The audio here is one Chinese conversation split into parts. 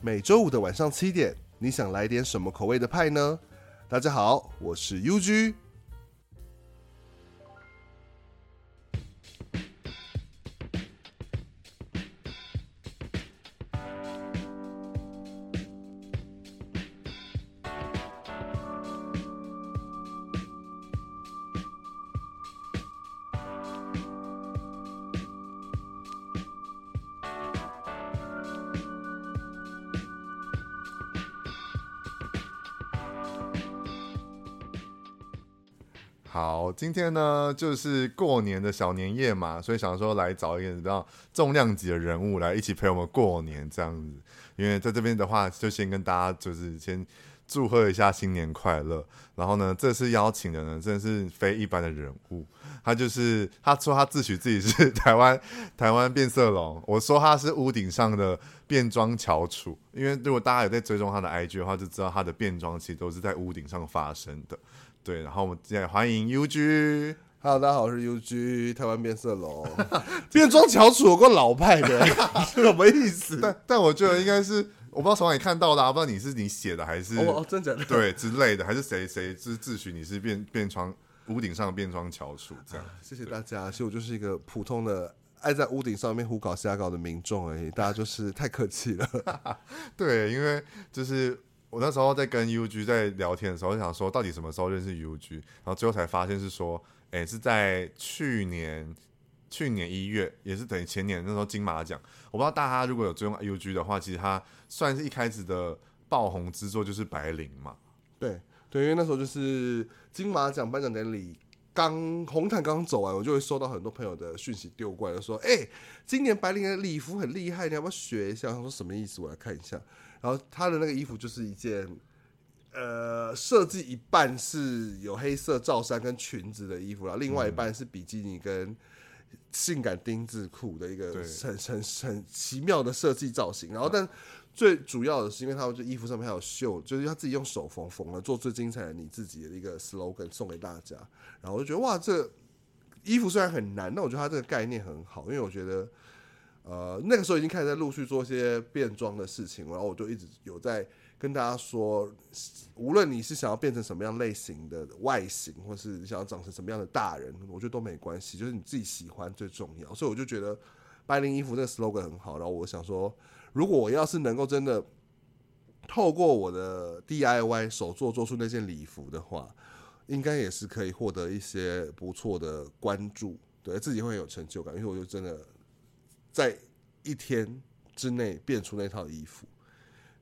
每周五的晚上七点，你想来点什么口味的派呢？大家好，我是 UG。今天呢就是过年的小年夜嘛，所以想说来找一个比较重量级的人物来一起陪我们过年这样子。因为在这边的话，就先跟大家就是先祝贺一下新年快乐。然后呢，这次邀请的呢真的是非一般的人物，他就是他说他自诩自己是 台湾台湾变色龙，我说他是屋顶上的变装翘楚。因为如果大家有在追踪他的 IG 的话，就知道他的变装其实都是在屋顶上发生的。对，然后我们现在欢迎 UG，Hello，大家好，我是 UG，台湾变色龙，变装翘楚有个老派的，什么意思？但但我觉得应该是，我不知道从哪里看到的，啊，不知道你是你写的还是哦，真的对之类的，还是谁谁自自诩你是变变装屋顶上变装翘楚这样，啊？谢谢大家，其实我就是一个普通的爱在屋顶上面胡搞瞎搞的民众而已，大家就是太客气了。对，因为就是。我那时候在跟 UG 在聊天的时候，就想说到底什么时候认识 UG，然后最后才发现是说，哎，是在去年去年一月，也是等于前年那时候金马奖。我不知道大家如果有追踪 UG 的话，其实他算是一开始的爆红之作就是白灵嘛。对对，因为那时候就是金马奖颁奖典礼刚红毯刚走完，我就会收到很多朋友的讯息丢过来，说，哎，今年白灵的礼服很厉害，你要不要学一下？他说什么意思？我来看一下。然后他的那个衣服就是一件，呃，设计一半是有黑色罩衫跟裙子的衣服，然后另外一半是比基尼跟性感丁字裤的一个很很很奇妙的设计造型。然后，但最主要的是，因为他们这衣服上面还有绣，就是他自己用手缝缝了，做最精彩的你自己的一个 slogan 送给大家。然后我就觉得哇，这衣服虽然很难，但我觉得他这个概念很好，因为我觉得。呃，那个时候已经开始在陆续做一些变装的事情，然后我就一直有在跟大家说，无论你是想要变成什么样类型的外形，或是你想要长成什么样的大人，我觉得都没关系，就是你自己喜欢最重要。所以我就觉得白领衣服这个 slogan 很好，然后我想说，如果我要是能够真的透过我的 DIY 手作做出那件礼服的话，应该也是可以获得一些不错的关注，对自己会有成就感，因为我就真的。在一天之内变出那套衣服，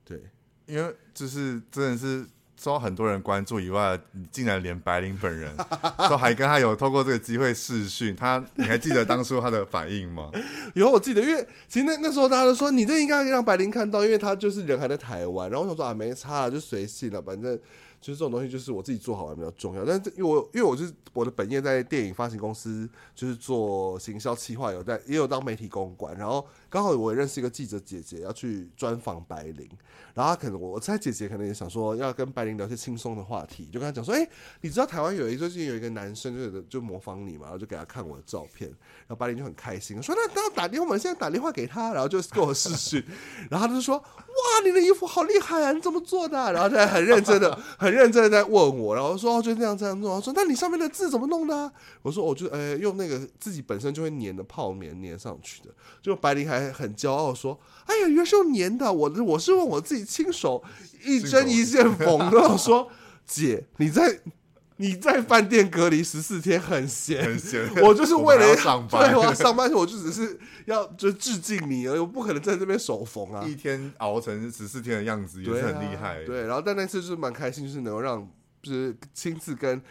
对，因为就是真的是受到很多人关注以外，你竟然连白灵本人 都还跟他有透过这个机会视讯，他你还记得当初他的反应吗？有，我记得，因为其实那那时候大家都说你这应该让白灵看到，因为他就是人还在台湾，然后我想说啊没差了，就随性了，反正。其实这种东西就是我自己做好玩比较重要，但是因为我因为我是我的本业在电影发行公司，就是做行销企划，有在也有当媒体公关，然后刚好我也认识一个记者姐姐要去专访白灵，然后他可能我猜姐姐可能也想说要跟白灵聊些轻松的话题，就跟他讲说，哎、你知道台湾有一最近有一个男生就就模仿你嘛，然后就给他看我的照片，然后白灵就很开心，说那那打电话，我们现在打电话给他，然后就跟我视讯，然后他就说，哇，你的衣服好厉害啊，你怎么做的、然后他很认真的 很。认真的在问我，然后说哦，就这样这样做。我说那你上面的字怎么弄的、我说我就呃用那个自己本身就会粘的泡棉粘上去的。就白灵还很骄傲说：“哎呀，原来是用粘的。我”我我是用我自己亲手一针一线缝的。我说姐，你在 你在饭店隔离十四天很闲，很闲。我就是为了 上班，对，我要上班，我就只是要就致敬你我不可能在这边手缝啊。一天熬成十四天的样子也是很厉害。对，然后但那次就是蛮开心，就是能够让就是亲自跟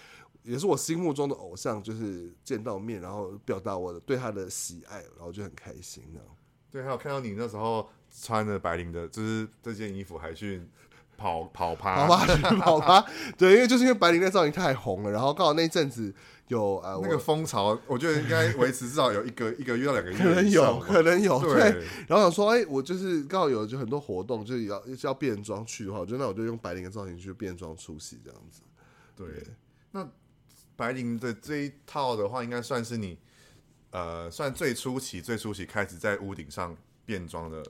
也是我心目中的偶像就是见到面，然后表达我的对他的喜爱，然后就很开心。对，还有看到你那时候穿着白灵的，就是这件衣服还去。跑跑趴，跑趴，跑趴，对，因为就是因为白灵那造型太红了，然后刚好那一阵子有呃那个风潮，我觉得应该维持至少有一个一个月到两个月，可能有，可能有，对。然后想说，哎，我就是刚好有就很多活动，就是要要变装去的话，我觉得那我就用白灵的造型去变装出席这样子。对，那白灵的这一套的话，应该算是你呃算最初期、最初期开始在屋顶上变装的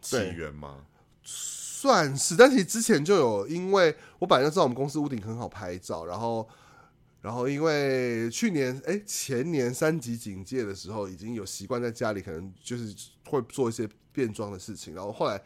起源吗？算是，但其实之前就有，因为我本来就知道我们公司屋顶很好拍照，然后，然后因为去年哎、欸、前年三级警戒的时候，已经有习惯在家里可能就是会做一些变装的事情，然后后来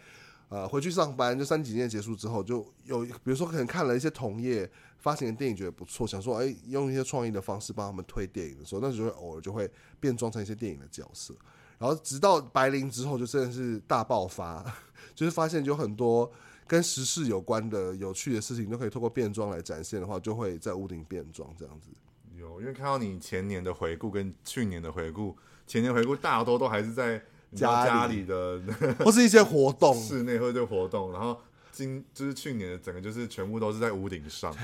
呃回去上班，就三级警戒结束之后，就有比如说可能看了一些同业发行的电影，觉得不错，想说哎、欸、用一些创意的方式帮他们推电影的时候，那时候偶尔就会变装成一些电影的角色。然后直到白灵之后，就真的是大爆发，就是发现有很多跟时事有关的有趣的事情，都可以透过变装来展现的话，就会在屋顶变装这样子。有，因为看到你前年的回顾跟去年的回顾，前年回顾大多都还是在家家里的，或是一些活动，室内或者活动。然后今就是去年的整个就是全部都是在屋顶上。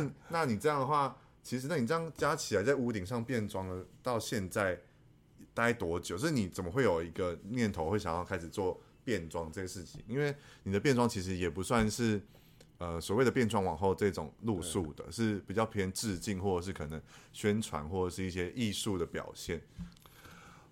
那那你这样的话，其实那你这样加起来在屋顶上变装了，到现在。待多久？是你怎么会有一个念头会想要开始做变装这个事情？因为你的变装其实也不算是呃所谓的变装往后这种路数的，是比较偏致敬或者是可能宣传或者是一些艺术的表现。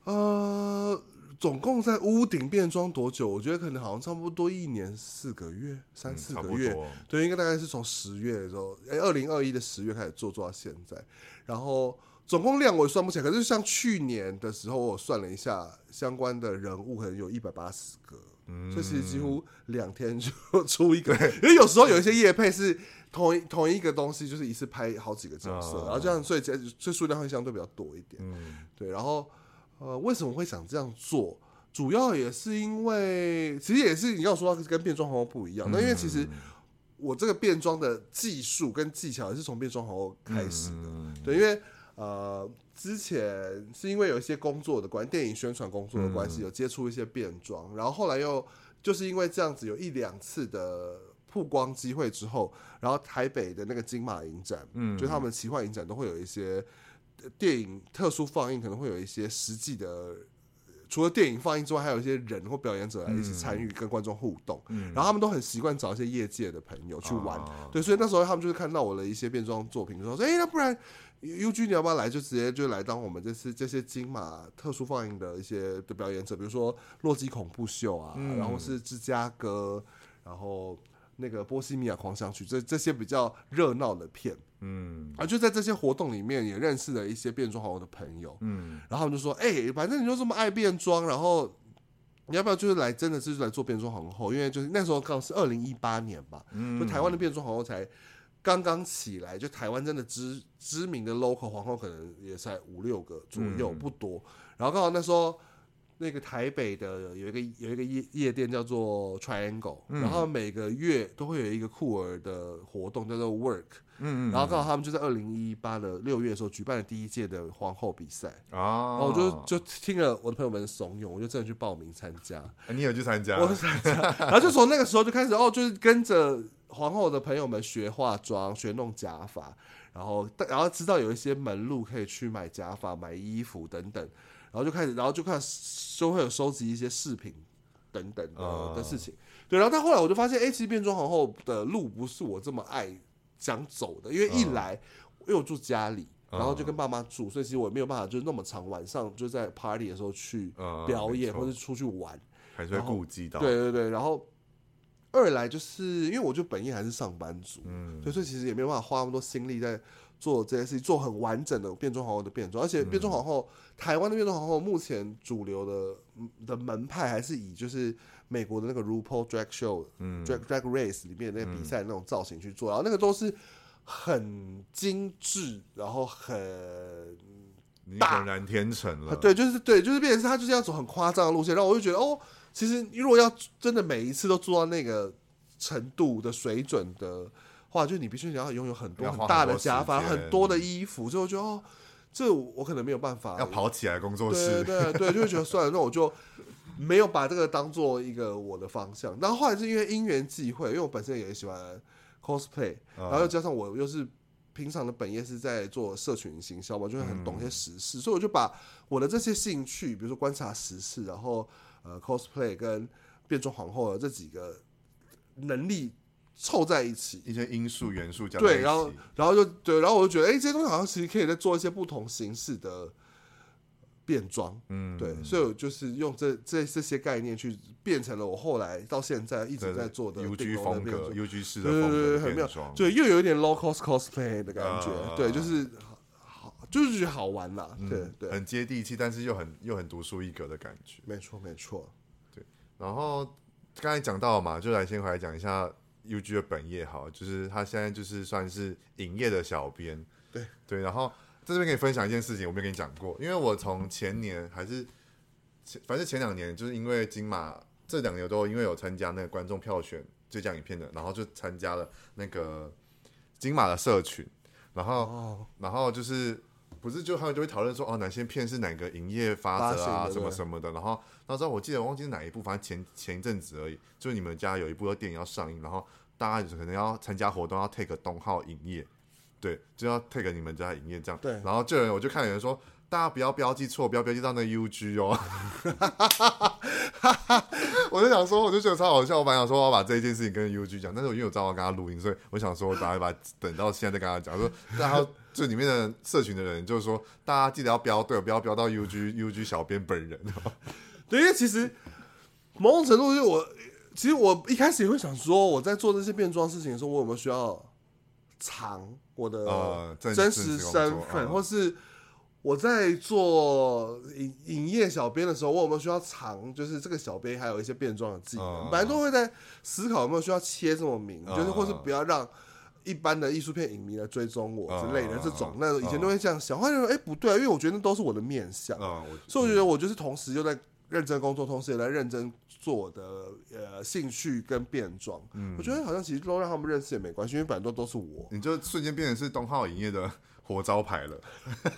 呃，总共在屋顶变装多久？我觉得可能好像差不多一年四个月，三四个月。嗯、对，应该大概是从十月的时候，哎，二零二一的十月开始做，做到现在，然后。总共量我也算不起来，可是像去年的时候，我算了一下相关的人物，可能有一百八十个，嗯，所以其实几乎两天就 出一个。因为有时候有一些夜配是同一同一个东西，就是一次拍好几个角色，哦、然后这样，所以这这数量会相对比较多一点。嗯，对。然后呃，为什么会想这样做？主要也是因为，其实也是你要说跟变装皇后不一样，那、嗯、因为其实我这个变装的技术跟技巧也是从变装皇后开始的，嗯、对，因为。呃，之前是因为有一些工作的关系，电影宣传工作的关系，有接触一些变装，嗯、然后后来又就是因为这样子有一两次的曝光机会之后，然后台北的那个金马影展，嗯，就他们奇幻影展都会有一些电影特殊放映，可能会有一些实际的，除了电影放映之外，还有一些人或表演者来一起参与跟观众互动，嗯，然后他们都很习惯找一些业界的朋友去玩，嗯、对，所以那时候他们就是看到我的一些变装作品，就说，哎、欸，那不然。UG，你要不要来？就直接就来当我们这次这些金马特殊放映的一些的表演者，比如说《洛基恐怖秀》啊，嗯、然后是芝加哥，然后那个《波西米亚狂想曲》这这些比较热闹的片，嗯，啊，就在这些活动里面也认识了一些变装皇后的朋友，嗯，然后就说，哎、欸，反正你就这么爱变装，然后你要不要就是来，真的是来做变装皇后？因为就是那时候刚好是二零一八年吧，嗯，就台湾的变装皇后才。刚刚起来，就台湾真的知知名的 local 皇后可能也才五六个左右，不多。嗯、然后刚好那时候，那个台北的有一个有一个夜夜店叫做 Triangle，、嗯、然后每个月都会有一个酷儿的活动叫做 Work，嗯，嗯，然后刚好他们就在二零一八的六月的时候举办了第一届的皇后比赛，哦，然后我就就听了我的朋友们怂恿，我就真的去报名参加。啊、你有去参加？我参加，然后就从那个时候就开始哦，就是跟着。皇后的朋友们学化妆、学弄假发，然后然后知道有一些门路可以去买假发、买衣服等等，然后就开始，然后就开始就会有收集一些饰品等等的、uh. 的事情。对，然后但后来我就发现，哎，其实变装皇后的路不是我这么爱想走的，因为一来、uh. 因为我住家里，然后就跟爸妈住，所以其实我没有办法就那么长晚上就在 party 的时候去表演、uh, 或者出去玩，还是会顾及到。对对对，然后。二来就是因为我就本业还是上班族，嗯，所以其实也没有办法花那么多心力在做这些事情，做很完整的变装皇后的变装，而且变装皇后，嗯、台湾的变装皇后目前主流的的门派还是以就是美国的那个 RuPaul Drag Show，嗯，Drag Drag Race 里面那个比赛那种造型去做，然后那个都是很精致，然后很大，天成了，对，就是对，就是变成是他就是要走很夸张的路线，然后我就觉得哦。其实，如果要真的每一次都做到那个程度的水准的话，就你必须你要拥有很多很大的假发、很多的衣服，所以我觉得哦，这我可能没有办法。要跑起来工作室，对对对，就会觉得算了，那我就没有把这个当做一个我的方向。然后后来是因为因缘际会，因为我本身也喜欢 cosplay，然后又加上我又是平常的本业是在做社群行销嘛，就会很懂一些时事，所以我就把我的这些兴趣，比如说观察时事，然后。呃，cosplay 跟变装皇后的这几个能力凑在一起，一些因素元素加对，然后然后就对，然后我就觉得，哎、欸，这些东西好像其实可以再做一些不同形式的变装，嗯，对，所以我就是用这这这些概念去变成了我后来到现在一直在做的 UG 风格，UG 式的对对对，很妙，对又有一点 low cost cosplay 的感觉，呃、对，就是好，就是觉得好玩啦，对、嗯、对，很接地气，但是又很又很独树一格的感觉，没错没错，对。然后刚才讲到了嘛，就来先回来讲一下 UG 的本业，好，就是他现在就是算是影业的小编，对对，然后。在这边可以分享一件事情，我没有跟你讲过，因为我从前年还是前，反正前两年，就是因为金马这两年都因为有参加那个观众票选最佳影片的，然后就参加了那个金马的社群，然后、哦、然后就是不是就他们就会讨论说哦哪些片是哪个营业法则啊什么什么的，然后那时候我记得我忘记是哪一部，反正前前一阵子而已，就是你们家有一部电影要上映，然后大家可能要参加活动要 take 东浩影业。对，就要 take 你们家营业这样。对，然后就有人我就看有人说，大家不要标记错，不要标记到那 UG 哦。我就想说，我就觉得超好笑。我本来想说我要把这一件事情跟 UG 讲，但是我因为我知道我跟他录音，所以我想说，我打算把等到现在再跟他讲。说，然后这里面的社群的人就是说，大家记得要标对，不要标到 UG UG 小编本人。对，因为其实某种程度，就我其实我一开始也会想说，我在做这些变装事情的时候，我有没有需要藏？我的真实身份，或是我在做营营业小编的时候，我有没有需要藏？就是这个小编还有一些变装的技能，本来都会在思考有没有需要切这么明，就是或是不要让一般的艺术片影迷来追踪我之类的这种。那以前都会这样想，后来说哎不对啊，因为我觉得那都是我的面相，所以我觉得我就是同时又在认真工作，同时也在认真。做我的呃兴趣跟变装，嗯，我觉得好像其实都让他们认识也没关系，因为反正都都是我，你就瞬间变成是东浩影业的活招牌了。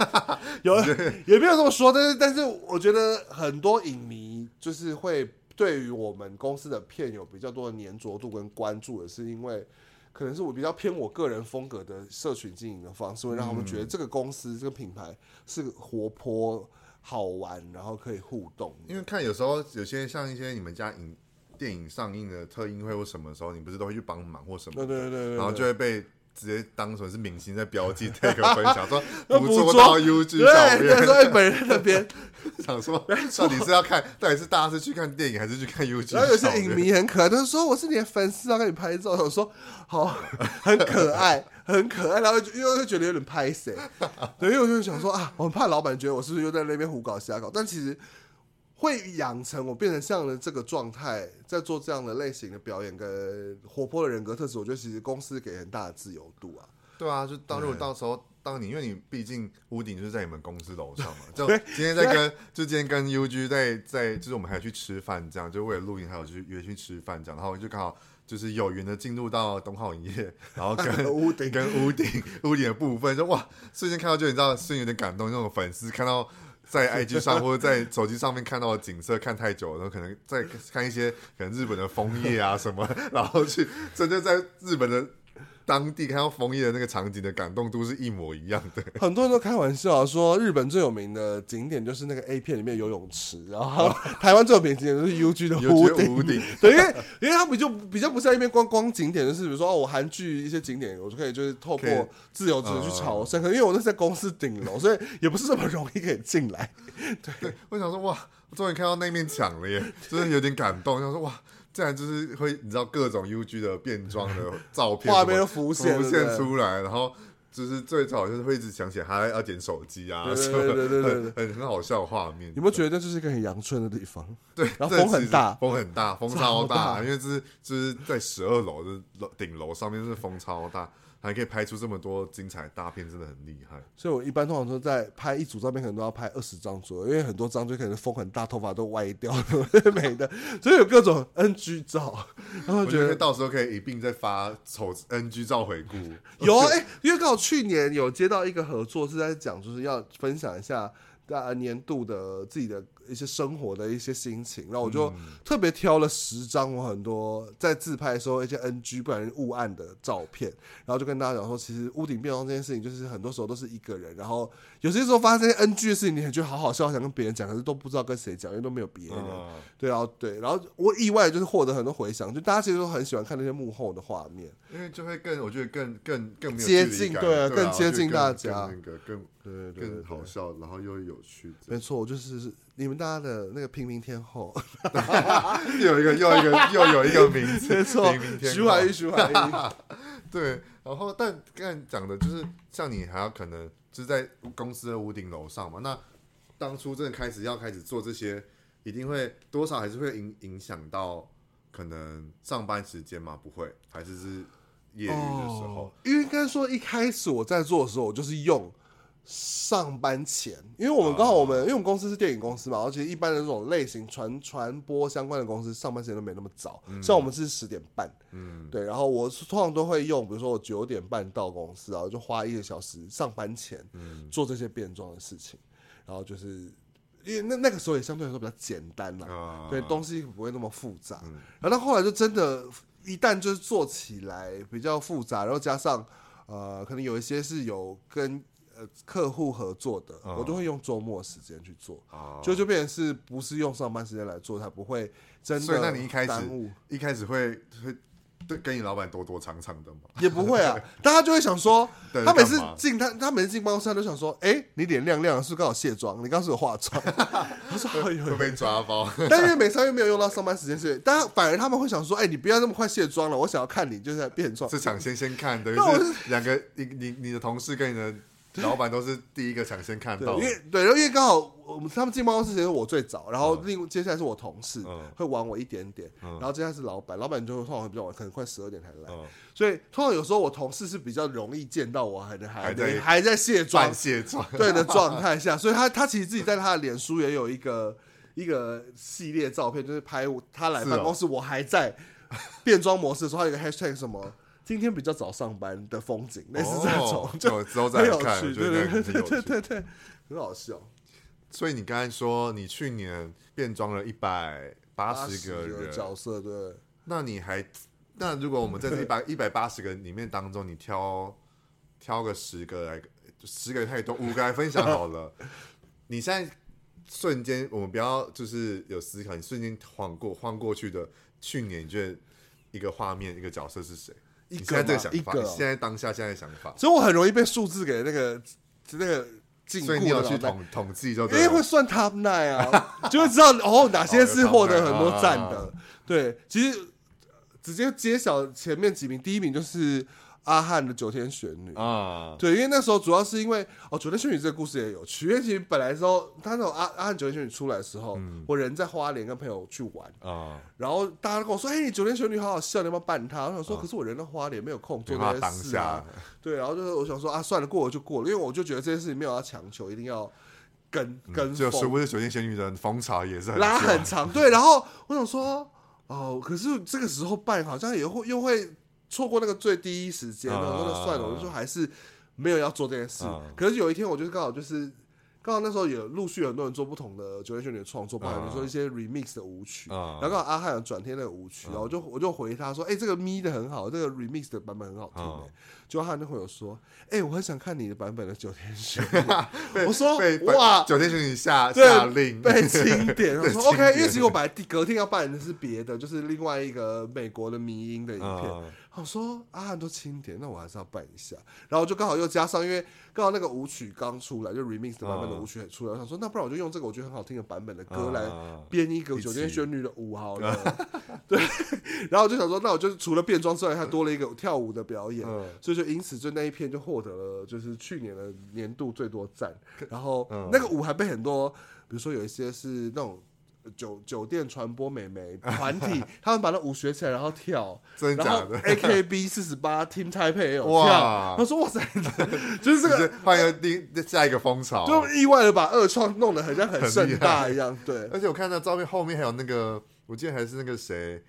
有 也没有这么说，但是但是我觉得很多影迷就是会对于我们公司的片有比较多的黏着度跟关注的是因为可能是我比较偏我个人风格的社群经营的方式，会让他们觉得这个公司这个品牌是活泼。好玩，然后可以互动。因为看有时候有些像一些你们家影电影上映的特映会或什么时候，你不是都会去帮忙或什么？对对对对。然后就会被直接当成是明星在标记 这个分享，说捕捉到 UG 照片。对，在本人那边 想说，到底是要看，到底是大家是去看电影还是去看 UG？然后有些影迷很可爱，他就说我是你的粉丝，要跟你 拍照。我说好，很可爱。很可爱，然后又又觉得有点拍谁，对，因为我就想说啊，我很怕老板觉得我是不是又在那边胡搞瞎搞，但其实会养成我变成这样的这个状态，在做这样的类型的表演跟活泼的人格特质，我觉得其实公司给很大的自由度啊。对啊，就当如果到时候当你，因为你毕竟屋顶就是在你们公司楼上嘛，就今天在跟就今天跟 UG 在在，就是我们还要去吃饭，这样就为了录音，还有去约去吃饭这样，然后就刚好。就是有缘的进入到东浩影业，然后跟屋 顶跟屋顶屋顶的部分，就哇，瞬间看到就你知道，瞬间有点感动。那种粉丝看到在 IG 上或者在手机上面看到的景色看太久了，然后可能再看一些可能日本的枫叶啊什么，然后去真的在日本的。当地看到枫叶的那个场景的感动度是一模一样的。很多人都开玩笑说，日本最有名的景点就是那个 A 片里面游泳池，然后 台湾最有名的景点就是 UG 的屋顶。屋顶 对，因为因为它比较比较不像一边观光景点，就是比如说哦，我韩剧一些景点，我就可以就是透过自由之去朝圣。可能因为我那是在公司顶楼，所以也不是这么容易可以进来。对，对，我想说哇，我终于看到那面墙了耶，真的有点感动。想说哇。这样就是会，你知道各种 UG 的变装的 照片画面都浮现浮现出来，然后就是最早就是会一直想起来还要捡手机啊，对对对对对，很很好笑的画面。有没有觉得这是一个很阳春的地方？对，然后风很大，风很大，风超大，因为这是就是在十二楼的楼顶楼上面，是风超大。还可以拍出这么多精彩大片，真的很厉害。所以我一般通常都在拍一组照片，可能都要拍二十张左右，因为很多张就可能风很大，头发都歪掉了，美的。所以有各种 NG 照，然后觉得，到时候可以一并再发丑 NG 照回顾。有啊，哎、欸，因为刚好去年有接到一个合作，是在讲就是要分享一下大年度的自己的。一些生活的一些心情，然后我就特别挑了十张我很多在自拍的时候一些 NG 不然误按的照片，然后就跟大家讲说，其实屋顶变装这件事情，就是很多时候都是一个人，然后有些时候发生 NG 的事情，你很觉得好好笑，想跟别人讲，可是都不知道跟谁讲，因为都没有别人。对，然后对，然后我意外就是获得很多回响，就大家其实都很喜欢看那些幕后的画面，因为就会更我觉得更更更接近，对啊，更接近大家。对对对，更好笑，然后又有趣。没错，就是你们大家的那个平民天后，又有一个又一个又有一个名字，没错，平民天后徐怀钰，徐怀钰。对，然后但刚才讲的就是像你还要可能就是在公司的屋顶楼上嘛，那当初真的开始要开始做这些，一定会多少还是会影影响到可能上班时间嘛？不会，还是是业余的时候？哦、因为应该说一开始我在做的时候，我就是用。上班前，因为我们刚好我们，因为我们公司是电影公司嘛，而且一般的这种类型传传播相关的公司，上班时间都没那么早，像我们是十点半，嗯，对，然后我通常都会用，比如说我九点半到公司，然后就花一个小时上班前做这些变装的事情，然后就是因为那那个时候也相对来说比较简单嘛，对，东西不会那么复杂，然后到后来就真的，一旦就是做起来比较复杂，然后加上呃，可能有一些是有跟呃，客户合作的，我都会用周末时间去做，就就变成是不是用上班时间来做，才不会真的。所以，那你一开始一开始会会对跟你老板躲躲藏藏的吗？也不会啊，大家就会想说，他每次进他他每次进办公室，他都想说，哎，你脸亮亮，是不是刚好卸妆？你刚刚是有化妆？他说会被抓包。但因为每次又没有用到上班时间，所以大家反而他们会想说，哎，你不要那么快卸妆了，我想要看你就是在变妆。是抢先先看，等于是两个你你你的同事跟你的。老板都是第一个抢先看到，因为对，因为刚好我们他们进办公室前我最早，然后另接下来是我同事会晚我一点点，然后接下来是老板，老板就会通常会比较晚，可能快十二点才来，所以通常有时候我同事是比较容易见到我还在还在还在卸妆卸妆对的状态下，所以他他其实自己在他的脸书也有一个一个系列照片，就是拍他来办公室我还在变装模式的时候，他有一个 hashtag 什么。今天比较早上班的风景，类似这种，就之后再看，对对对对对对，很好笑。所以你刚才说你去年变装了一百八十个人角色，对。那你还那如果我们在这一百 一百八十个里面当中，你挑挑个十个来，十个太多，五个来分享好了。你现在瞬间，我们不要就是有思考，你瞬间晃过晃过去的去年，你觉得一个画面一个角色是谁？一个这个想法，现在当下现在想法，所以我很容易被数字给那个那个禁锢。所以你要去统统计，就因为会算 top nine 啊，就会知道哦哪些是获得很多赞的。对，其实直接揭晓前面几名，第一名就是。阿翰的九天玄女啊，对，因为那时候主要是因为哦，九天玄女这个故事也有趣。因为其实本来的时候，他那种阿阿汉九天玄女出来的时候，我人在花莲跟朋友去玩啊，然后大家都跟我说：“哎，九天玄女好好笑，你要不要办他？”我想说：“可是我人在花莲，没有空做那些事啊。”对，然后就是我想说啊，算了，过了就过了，因为我就觉得这件事情没有要强求，一定要跟跟。就所谓的九天玄女的风潮也是很拉很长，对。然后我想说，哦，可是这个时候办好像也会又会。错过那个最第一时间，然后那算了，我就说还是没有要做这件事。可是有一天，我就是刚好就是刚好那时候也陆续有很多人做不同的九天玄女的创作，包含你说一些 remix 的舞曲，然后刚好阿汉有转天那个舞曲，然后我就我就回他说：“哎，这个咪的很好，这个 remix 的版本很好听。”就阿汉就会有说：“哎，我很想看你的版本的九天玄女。” 我说：“哇，九天玄女下下令被清点。”我说：“OK，因为其实我本来隔天要扮的是别的，就是另外一个美国的迷音的影片。”我说阿汉都清点，那我还是要办一下。然后就刚好又加上，因为刚好那个舞曲刚出来，就 remix 的版本的舞曲也出来。我想说，那不然我就用这个我觉得很好听的版本的歌来编一个酒店旋律的舞好了。对。然后我就想说，那我就是除了变装之外，还多了一个跳舞的表演。所以就因此就那一片就获得了就是去年的年度最多赞。然后那个舞还被很多，比如说有一些是那种。酒酒店传播美眉团体，他们把那舞学起来，然后跳，真的假的？AKB 四十八 Team Taipei 也有跳，他说哇塞，就是这个换一个第下一个风潮，就意外的把二创弄得很像很盛大一样，对。而且我看到照片后面还有那个，我记得还是那个谁。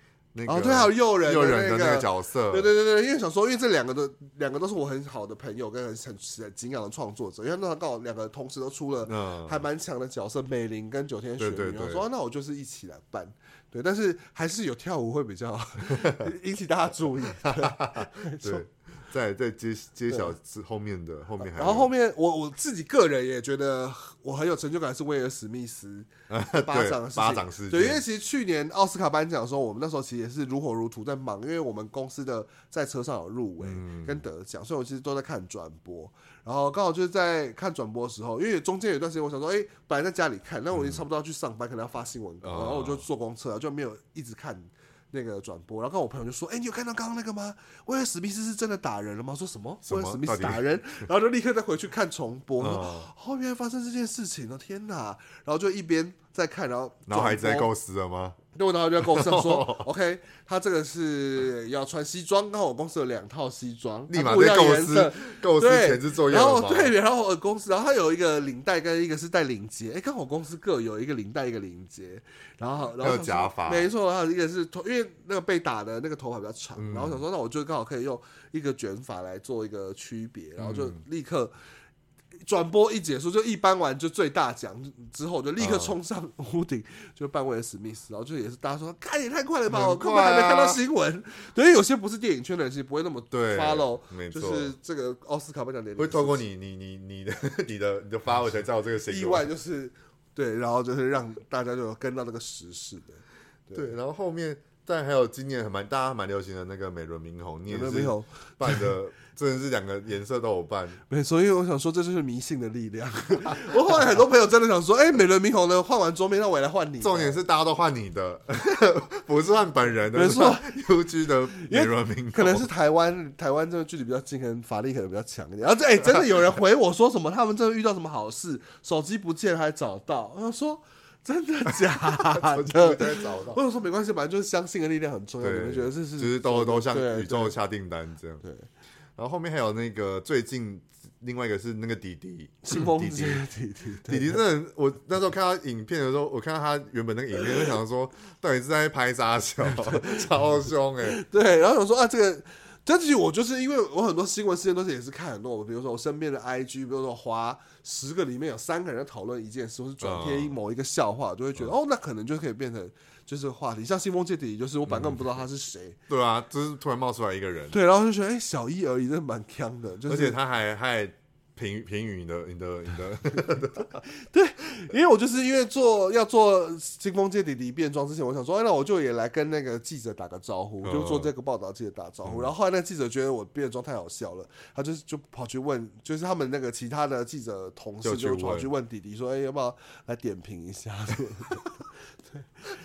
哦，对，还有诱人诱人的那个角色，对对对对，因为想说，因为这两个的两个都是我很好的朋友跟很很敬仰的创作者，因为那刚好两个同时都出了还蛮强的角色，美玲跟九天玄女，我说那我就是一起来办，对，但是还是有跳舞会比较 引起大家注意，没错，在在揭揭晓之后面的后面还，然后后面我我自己个人也觉得我很有成就感，是威尔史密斯 巴掌。巴掌事件。对，因为其实去年奥斯卡颁奖的时候，我们那时候其实也是如火如荼在忙，因为我们公司的在车上有入围跟得奖，所以我其实都在看转播。然后刚好就是在看转播的时候，因为中间有一段时间我想说，哎，本来在家里看，那我已经差不多要去上班，可能要发新闻稿，然后我就坐公车，就没有一直看。那个转播，然后跟我朋友就说：“哎、欸，你有看到刚刚那个吗？威尔史密斯是真的打人了吗？”说什么？威尔史密斯打人，然后就立刻再回去看重播。哦，原来发生这件事情了，天哪！然后就一边在看，然后然后还在构思了吗？对，然后就在公司上说，OK，他这个是要穿西装，刚好我公司有两套西装，立马在构思，构思前置作业。然后对，然后我公司，然后他有一个领带跟一个是带领结，哎，刚好公司各有一个领带一个领结，然后然后有假发，没错，还有一个是头，因为那个被打的那个头发比较长，嗯、然后想说，那我就刚好可以用一个卷发来做一个区别，然后就立刻。转播一结束，就一颁完就最大奖之后，就立刻冲上屋顶，就颁威尔史密斯，然后就也是大家说，看也太快了吧，啊、我根本还没看到新闻。对，有些不是电影圈的人，其实不会那么 follow，就是这个奥斯卡颁奖典礼会透过你你你你的 你的你的发我才知道这个新闻。意外就是对，然后就是让大家就跟到那个时事的，对，对，然后后面。但还有今年很蛮大家蛮流行的那个美轮明宏，你也是办的，真的是两个颜色都有办。没错，所以我想说这就是迷信的力量。我后来很多朋友真的想说，哎、欸，美轮明宏呢换完桌面，那我也来换你。重点是大家都换你的，不是换本人的。没错，UG 的美轮明宏，可能是台湾台湾这个距离比较近，可能法力可能比较强一点。然后这哎，真的有人回我说什么，他们真的遇到什么好事，手机不见还找到，我说。真的假的？或者说没关系，反正就是相信的力量很重要。你们觉得这是？其实都都像宇宙下订单这样。对。然后后面还有那个最近另外一个是那个弟弟，新风弟弟弟弟弟弟，真的，我那时候看他影片的时候，我看到他原本那个影片，就想说到底是在拍啥笑，超凶哎。对，然后想说啊，这个。这其实我就是因为我很多新闻事件都是也是看很多，比如说我身边的 IG，比如说滑十个里面有三个人在讨论一件事，或是转贴某一个笑话，就会觉得哦，那可能就可以变成就是话题。像新丰界底，就是我本来根本不知道他是谁，对啊，就是突然冒出来一个人，对，然后就觉得哎，小一而已，真的蛮锵的，就是、而且他还还。评评语你的你的你的，对，因为我就是因为做要做金风界弟弟变装之前，我想说，哎，那我就也来跟那个记者打个招呼，就做这个报道记者打招呼。然后后来那个记者觉得我变装太好笑了，他就就跑去问，就是他们那个其他的记者同事就跑去问弟弟说，哎，要不要来点评一下？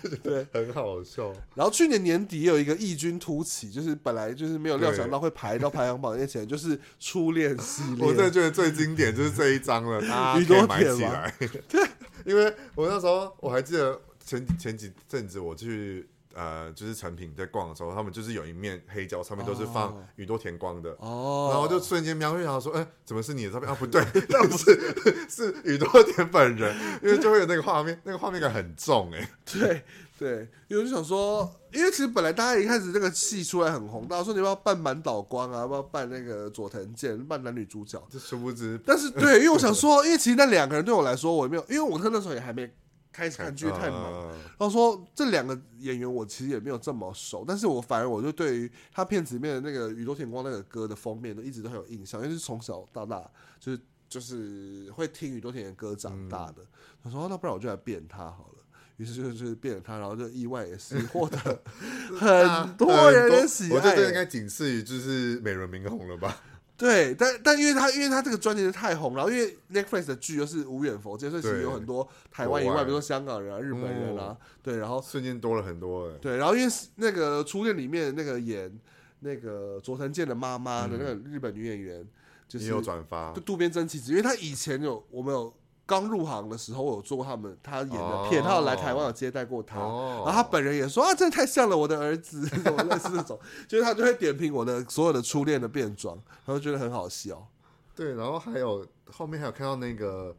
对 对，很好笑。然后去年年底也有一个异军突起，就是本来就是没有料想到会排到排行榜面前，就是初恋系列。我真的觉得最最经典就是这一张了，大家可以买起来。对，因为我那时候我还记得前前几阵子我去呃，就是成品在逛的时候，他们就是有一面黑胶，上面都是放宇多田光的哦，然后就瞬间瞄一下说，哎，怎么是你的照片啊？不对，那不 是，是宇多田本人，因为就会有那个画面，那个画面感很重哎。对。对，因为我就想说，因为其实本来大家一开始这个戏出来很红，大家说你要不要扮满岛光啊，要不要扮那个佐藤健，扮男女主角，这殊不知。但是对，因为我想说，因为其实那两个人对我来说，我也没有，因为我那时候也还没开始看剧，太忙。然后说这两个演员我其实也没有这么熟，但是我反而我就对于他片子里面的那个宇多田光那个歌的封面都一直都很有印象，因为是从小到大就是就是会听宇多田的歌长大的。他说那不然我就来变他好了。于是就是变了他，然后就意外也是获得 很多人的喜爱。我觉得这应该仅次于就是美轮明宏了吧？对，但但因为他因为他这个专辑是太红，然后因为 Netflix 的剧又是无远佛界，所以其实有很多台湾以外，比如说香港人啊、日本人啊，对，然后瞬间多了很多。对，然后因为那个初恋里面那个演那个佐藤健的妈妈的那个日本女演员，就是有转发，就渡边真希子，因为他以前有我们有。刚入行的时候，我有做过他们他演的片，他有来台湾有接待过他，然后他本人也说啊，真的太像了我的儿子，什么类似这种，就是他就会点评我的所有的初恋的变装，然后觉得很好笑。对，然后还有后面还有看到那个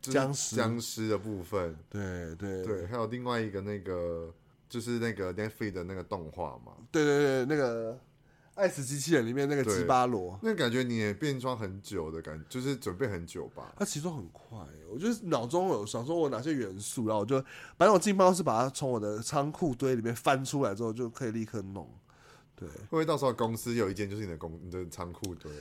僵尸。僵尸的部分，对对。对，还有另外一个那个就是那个 Netflix 的那个动画嘛，对对对，那个。爱死机器人里面那个吉巴罗，那感觉你也变装很久的感觉，就是准备很久吧？他其实很快，我就是脑中有想说我哪些元素，然后我就反正我进办公室把它从我的仓库堆里面翻出来之后，就可以立刻弄。对，会不会到时候公司有一间就是你的公你的仓库对了？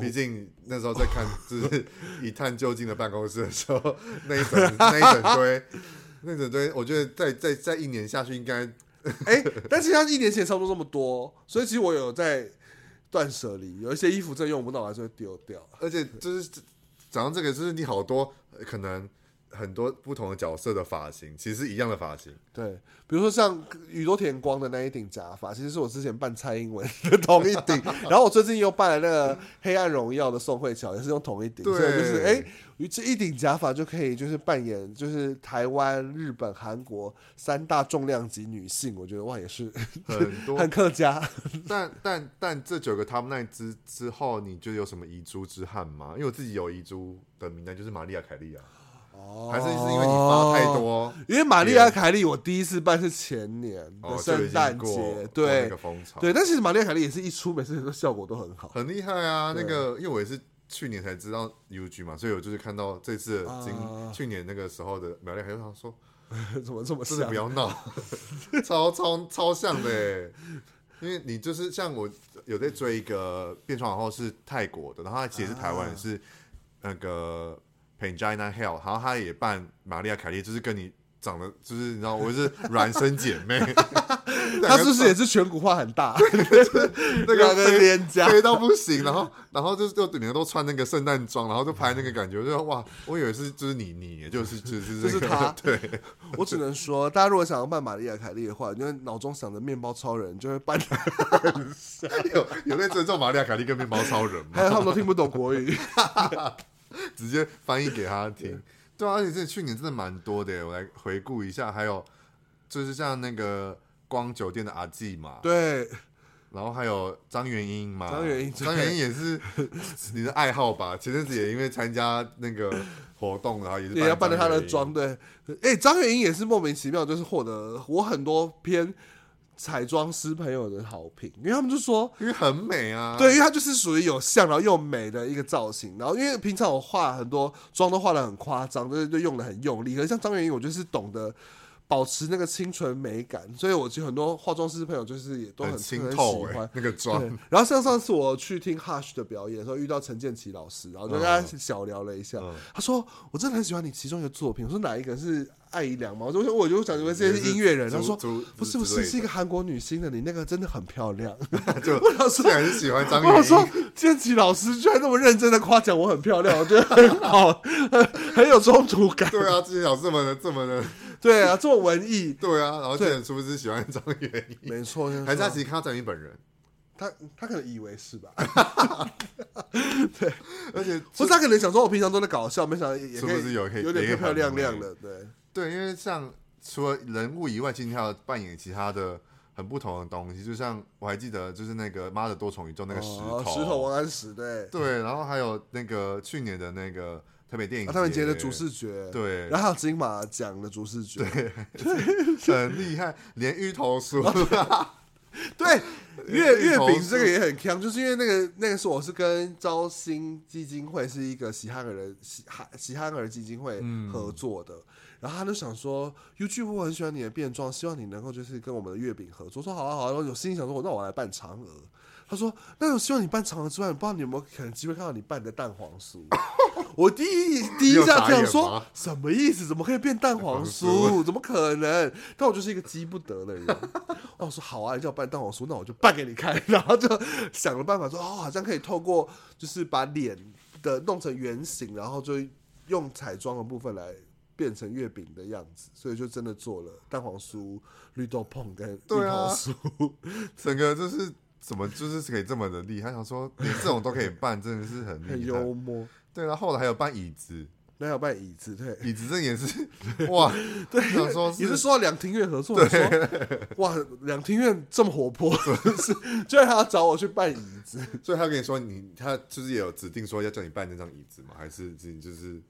毕竟那时候在看 就是一探究竟的办公室的时候，那一整那一整堆那一整堆，我觉得再再再一年下去应该，哎，但是他一年前差不多这么多，所以其实我有在断舍离，有一些衣服真的用不到，还是会丢掉。而且就是讲到这个，就是你好多可能。很多不同的角色的发型，其实是一样的发型。对，比如说像宇多田光的那一顶假发，其实是我之前扮蔡英文的同一顶。然后我最近又扮了那个《黑暗荣耀》的宋慧乔，也是用同一顶。对，所以就是哎，这一顶假发就可以就是扮演就是台湾、日本、韩国三大重量级女性。我觉得哇，也是很多 很客家。但但但这九个 Top Nine 之之后，你就有什么遗珠之憾吗？因为我自己有遗珠的名单，就是玛利亚凯莉啊。还是是因为你发太多？因为玛丽亚凯莉，我第一次办是前年的圣诞节，对，那个风潮对。但其实玛丽亚凯莉也是一出，每次都效果都很好，很厉害啊。那个，因为我也是去年才知道 UG 嘛，所以我就是看到这次今去年那个时候的玛丽亚凯莉，他说 怎么这么像？不要闹，超超超像的。因为你就是像我有在追一个变装皇后是泰国的，然后他其实是台湾，是那个。Pangina Hell，然后他也扮玛利亚凯莉，就是跟你长得，就是你知道，我是孪生姐妹。他是不是也是颧骨画很大？那个脸颊黑到不行，然后然后就是就你们都穿那个圣诞装，然后就拍那个感觉，就哇，我以为是就是你你，就是就是 就是他。对，我只能说，大家如果想要扮玛利亚凯莉的话，你就脑中想着面包超人，就会扮。有有在尊重玛利亚凯莉跟面包超人吗？还有他们都听不懂国语。直接翻译给他听，对啊，而且这去年真的蛮多的，我来回顾一下，还有就是像那个光酒店的阿季嘛，对，然后还有张元英嘛，张元英，张元英也是 你的爱好吧？前阵子也因为参加那个活动，然后也是也要扮了他的妆，对，哎，张元英也是莫名其妙，就是获得我很多篇。彩妆师朋友的好评，因为他们就说，因为很美啊，对，因为它就是属于有像然后又美的一个造型，然后因为平常我画很多妆都画的很夸张，就是就用的很用力，可是像张元英，我就是懂得保持那个清纯美感，所以我觉得很多化妆师朋友就是也都很，很清透、欸、很喜欢那个妆。然后像上次我去听 Hush 的表演的时候，遇到陈建奇老师，然后就跟他小聊了一下，嗯、他说我真的很喜欢你其中一个作品，我说哪一个是？爱姨良吗，我就我就想以为这些是音乐人，他说不是不是是一个韩国女星的，你那个真的很漂亮。就他是很喜欢张。我说建奇老师居然那么认真的夸奖我很漂亮，我觉得很好，很 很有冲突感。对啊，建奇老师这么的这么的，对啊，这么文艺。对啊，然后建奇是不是喜欢张元英？没错，还是他其实看到张元英本人，他他可能以为是吧？对，而且不是他可能想说我平常都在搞笑，没想到也可以有有点漂漂亮亮的，对。对，因为像除了人物以外，今天还要扮演其他的很不同的东西。就像我还记得，就是那个《妈的多重宇宙》那个石头，石头王安石，对对。然后还有那个去年的那个台北电影，台北节的主视觉，对。然后还有金马奖的主视觉，对，很厉害，连芋头酥，对，月月饼这个也很强，就是因为那个那个是我是跟招新基金会是一个喜憨儿的喜憨喜憨儿基金会合作的。然后他就想说，YouTube 我很喜欢你的变装，希望你能够就是跟我们的月饼合作。说好啊好啊，然后有心想说，那我来办嫦娥。他说，那我希望你扮嫦娥之外，不知道你有没有可能机会看到你扮的蛋黄酥。我第一第一下这样说，什么意思？怎么可以变蛋黄酥？怎么可能？但我就是一个急不得的人。那我说好啊，你叫我扮蛋黄酥，那我就扮给你看。然后就想了办法说，哦，好像可以透过就是把脸的弄成圆形，然后就用彩妆的部分来。变成月饼的样子，所以就真的做了蛋黄酥、绿豆椪跟芋头酥，整个就是怎么就是可以这么的厉害？想说连这种都可以办，真的是很厉害，很幽默。对，然后后来还有办椅子，那还有办椅子，对，椅子这也是 哇，对，想说是也是说两庭院合作，对，哇，两庭院这么活泼，是，居然还要找我去办椅子，所以他跟你说你他就是也有指定说要叫你办那张椅子吗？还是就是？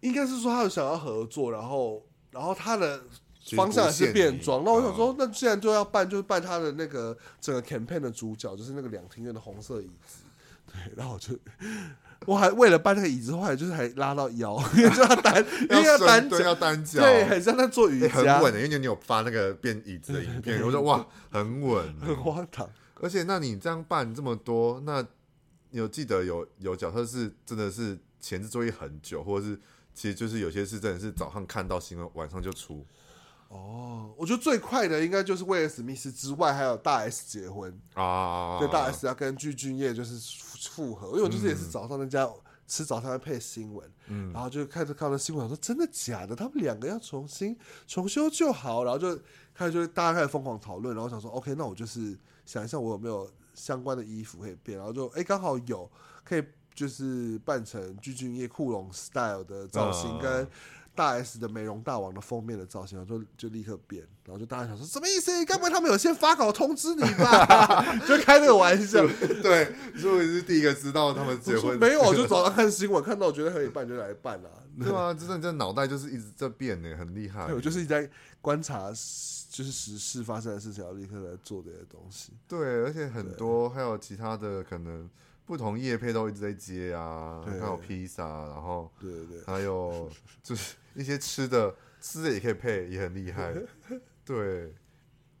应该是说他有想要合作，然后然后他的方向也是变装。那我想说，那既然就要办，就是办他的那个整个 campaign 的主角，就是那个两厅院的红色椅子。对，然后我就我还为了搬那个椅子，后来就是还拉到腰，因为就要单，因为要单脚要单脚，对，很像在做瑜伽，欸、很稳的。因为你有发那个变椅子的影片，我说 哇，很稳，很荒唐。而且，那你这样办这么多，那你有记得有有角色是真的是前置作业很久，或者是其实就是有些是真的是早上看到新闻，晚上就出。哦，我觉得最快的应该就是威尔史密斯之外，还有大 S 结婚。啊，对，大 S 要跟具俊晔就是复合，因为我就是也是早上那家吃早餐会配新闻，嗯，然后就开始看到新闻，说真的假的，他们两个要重新重修旧好，然后就开始就大家开始疯狂讨论，然后想说 OK，那我就是想一下我有没有相关的衣服可以变，然后就哎刚好有可以就是扮成具俊曄酷龙 style 的造型跟。大 S 的美容大王的封面的造型，然后就就立刻变，然后就大家想说什么意思？该不会他们有先发稿通知你吧？就开这个玩笑。对，所以我是第一个知道他们结婚。没有，我就早上看新闻，看到我觉得可以办就来办啊。对啊，真的，这脑袋就是一直在变呢，很厉害。我就是一直在观察，就是时事发生的事情，要立刻来做这些东西。对，而且很多还有其他的可能。不同业配都一直在接啊，还有披萨，然后对对，还有就是一些吃的，吃的也可以配，也很厉害。对，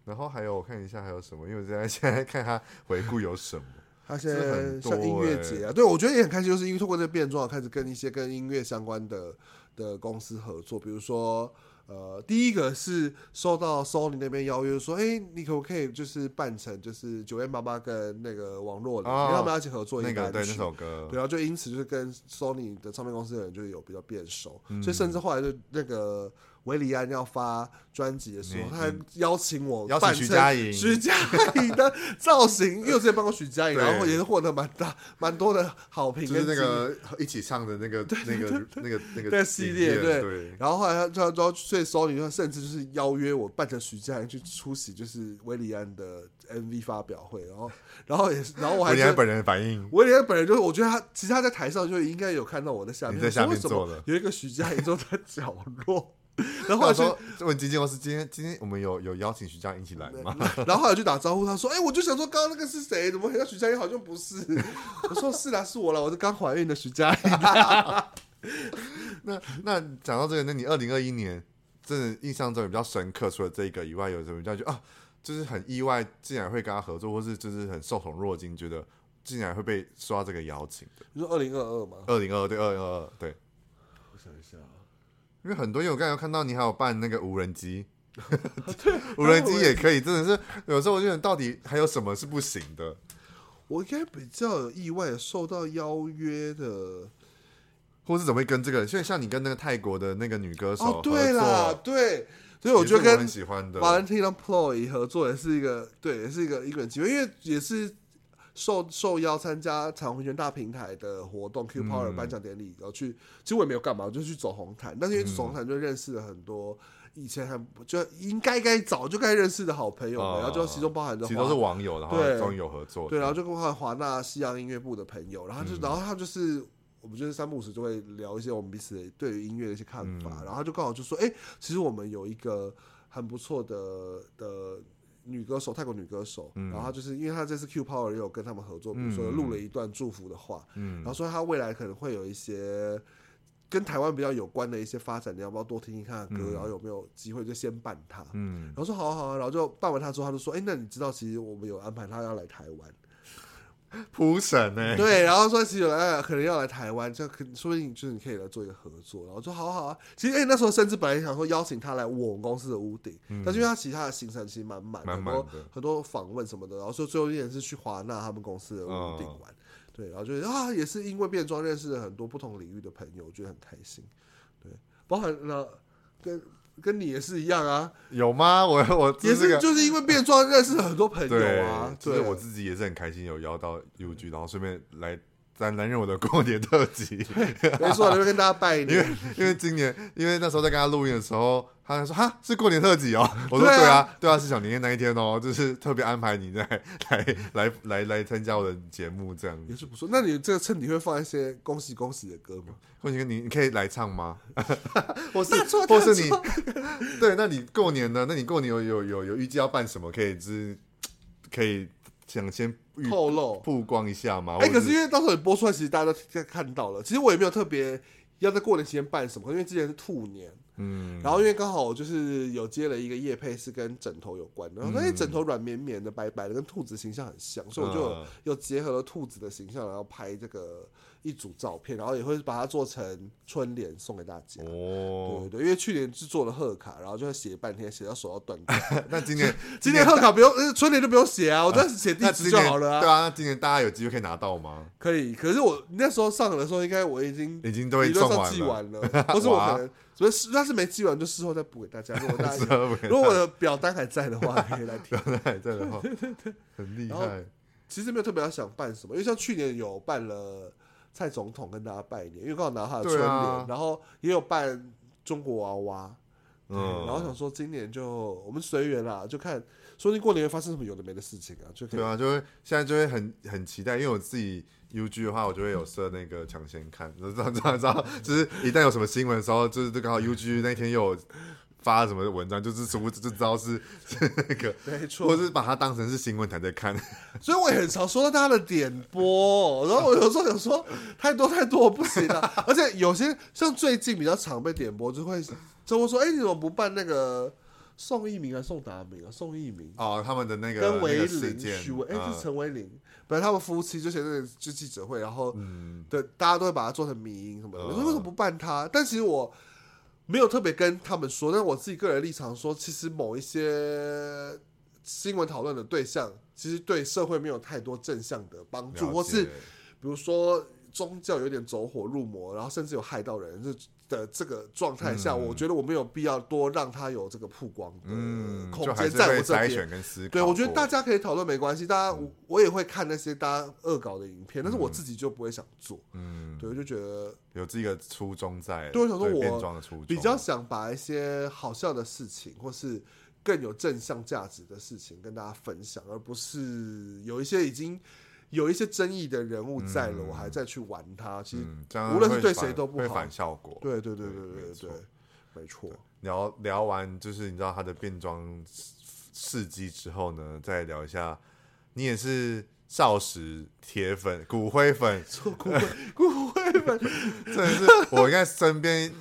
然后还有我看一下还有什么，因为我现在现在看他回顾有什么，他现在像音乐节啊，对，我觉得也很开心，就是因为通过这个变装开始跟一些跟音乐相关的的公司合作，比如说。呃，第一个是收到 Sony 那边邀约，说，哎、欸，你可不可以就是扮成就是九月妈妈跟那个王若琳，哦、因为他们要一起合作一个，那个、对那首歌，对，然后就因此就是跟 Sony 的唱片公司的人就有比较变熟，嗯、所以甚至后来就那个。韦礼安要发专辑的时候，他还邀请我扮成徐佳莹，徐佳莹的 造型，因为我之前帮过徐佳莹，然后也是获得蛮大、蛮多的好评。就是那个一起唱的那个、那个、那个、那个系列，对。然后后来他就就所以 Sony 甚至就是邀约我扮成徐佳莹去出席，就是韦礼安的 MV 发表会。然后，然后也是，然后我还韦礼安本人的反应，韦礼安本人就是，我觉得他其实他在台上就应该有看到我在下面，在下面坐的，有一个徐佳莹坐在角落。然后后来说问经纪公司，今天今天我们有有邀请徐佳莹一起来吗？然后后来就打招呼，他说：“哎、欸，我就想说，刚刚那个是谁？怎么好像徐佳莹好像不是？”我说：“是啦，是我啦，我是刚怀孕的徐佳莹。”那那讲到这个，那你二零二一年真的印象中也比较深刻，除了这个以外，有什么叫就啊，就是很意外，竟然会跟他合作，或是就是很受宠若惊，觉得竟然会被收到这个邀请的？你说二零二二吗？二零二二对二零二二对。我想一下。因为很多，因为我刚才有看到你还有办那个无人机，无人机也可以，真的是有时候我觉得到底还有什么是不行的？我应该比较有意外受到邀约的，或是怎么会跟这个？所以像你跟那个泰国的那个女歌手，哦，对啦，对，所以我觉得跟 Valentino Ploy 合作也是一个，对，也是一个一个人机会，因为也是。受受邀参加彩虹圈大平台的活动，Q Power 颁奖典礼，然后去，其实我也没有干嘛，我就去走红毯。但是因为走红毯就认识了很多以前很就应该该早就该认识的好朋友，然后就其中包含着其实都是网友，然后终于有合作，对，然后就包含华纳西洋音乐部的朋友，然后就然后他就是我们就是三不五时就会聊一些我们彼此对于音乐的一些看法，然后就刚好就说，哎，其实我们有一个很不错的的。女歌手，泰国女歌手，嗯、然后她就是因为她这次 Q Power 也有跟他们合作，比如说录了一段祝福的话，嗯、然后说她未来可能会有一些跟台湾比较有关的一些发展，你要不要多听听看歌，嗯、然后有没有机会就先办她，嗯、然后说好啊好啊，然后就办完她之后，他就说，哎，那你知道其实我们有安排她要来台湾。铺神呢？对，然后说其实有来，可能要来台湾，就可说不定就是你可以来做一个合作。然后说好好啊，其实哎、欸、那时候甚至本来想说邀请他来我们公司的屋顶，嗯、但是因为他其他的行程其实蛮满，很多，很多访问什么的。然后说最后一点是去华纳他们公司的屋顶玩，哦、对，然后就啊也是因为变装认识了很多不同领域的朋友，我觉得很开心。对，包含了跟。跟你也是一样啊？有吗？我 我也是，就是因为变装认识了很多朋友啊。对，就是我自己也是很开心，有邀到 UG，然后顺便来来担任我的过年特辑。没错，就跟大家拜年。因为因为今年，因为那时候在跟他录音的时候。他就说：“哈，是过年特辑哦。”我说：“对啊，对啊，是小年夜那一天哦，就是特别安排你在 来来来来参加我的节目，这样也是不错。那你这个衬底会放一些恭喜恭喜的歌吗？恭喜你，你可以来唱吗？或是或是你对？那你过年呢？那你过年有有有有预计要办什么？可以就是可以想先透露曝光一下吗？哎、欸，可是因为到时候你播出来，其实大家都看到了。其实我也没有特别要在过年期间办什么，因为之前是兔年。嗯，然后因为刚好就是有接了一个叶配，是跟枕头有关的，然后那些枕头软绵绵的、白白的，跟兔子形象很像，所以我就又，结合了兔子的形象，然后拍这个一组照片，然后也会把它做成春联送给大家。哦，对对对，因为去年是做了贺卡，然后就会写半天，写到手要断掉。那今年 今年贺卡不用，春联就不用写啊，我只要写地址就好了啊。对啊，那今年大家有机会可以拿到吗？可以，可是我那时候上的时候，应该我已经已经都会送寄完了，不 是我可能。所以是，但是没寄完就事后再补给大家。如果大家如果我的表单还在的话，可以来填。表单还在的话，对对对，很厉害。其实没有特别要想办什么，因为像去年有办了蔡总统跟大家拜年，因为刚好拿他的春联，啊、然后也有办中国娃娃。嗯，然后想说今年就我们随缘啦，就看说不定过年会发生什么有的没的事情啊，就可以。对啊，就会现在就会很很期待，因为我自己。UG 的话，我就会有设那个抢先看，知道知道知道，就是一旦有什么新闻的时候，就是就刚好 UG 那天又有发什么文章，就是什么就知道是 是那个，没错，或是把它当成是新闻台在看。所以我也很常收到大家的点播，然后我有时候想说太多太多不行了，而且有些像最近比较常被点播，就会就会说，哎、欸，你怎么不办那个？宋一鸣啊宋达明啊？宋一鸣哦，他们的那个跟维林许维哎，是陈维林，本来他们夫妻就写那个就记者会，然后嗯，对，大家都会把它做成迷因什么的。我说为什么不办他？但其实我没有特别跟他们说，但我自己个人立场说，其实某一些新闻讨论的对象，其实对社会没有太多正向的帮助，或是比如说宗教有点走火入魔，然后甚至有害到人，就。的这个状态下，我觉得我没有必要多让他有这个曝光的空间，在我这边。对，我觉得大家可以讨论没关系，大家我也会看那些大家恶搞的影片，但是我自己就不会想做。嗯，对，我就觉得有这个初衷在。对，我想说，我比较想把一些好笑的事情，或是更有正向价值的事情跟大家分享，而不是有一些已经。有一些争议的人物在了，嗯、我还在去玩他，其实无论是对谁都不好，会反效果。对对对对对对，对，没错。聊聊完就是你知道他的变装事迹之后呢，再聊一下，你也是少时铁粉、骨灰粉，骨灰骨灰粉，真的是我应该身边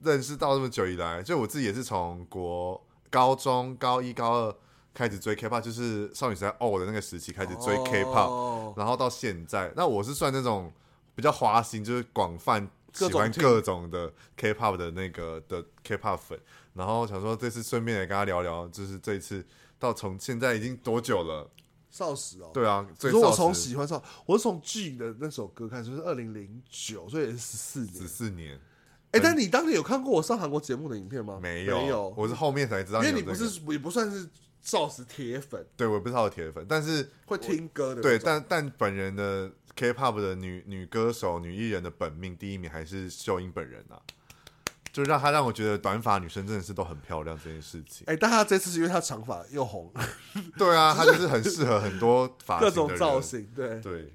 认识到这么久以来，就我自己也是从国高中高一高二。开始追 K-pop 就是少女时代哦的那个时期开始追 K-pop，、oh. 然后到现在，那我是算那种比较花心，就是广泛喜欢各种的 K-pop 的那个的 K-pop 粉，然后想说这次顺便也跟他聊聊，就是这一次到从现在已经多久了？少时哦，对啊，所以我从喜欢上，我是从 G 的那首歌开始，就是二零零九，所以也是十四年，十四年。哎、欸，但你当年有看过我上韩国节目的影片吗？没有，没有，我是后面才知道、这个，因为你不是也不算是。少时铁粉，对，我也不是他的铁粉，但是会听歌的。对，但但本人的 K-pop 的女女歌手、女艺人的本命第一名还是秀英本人啊，就让她让我觉得短发女生真的是都很漂亮这件事情。哎、欸，但她这次是因为她长发又红，对啊，她就是很适合很多发型各种造型，对对。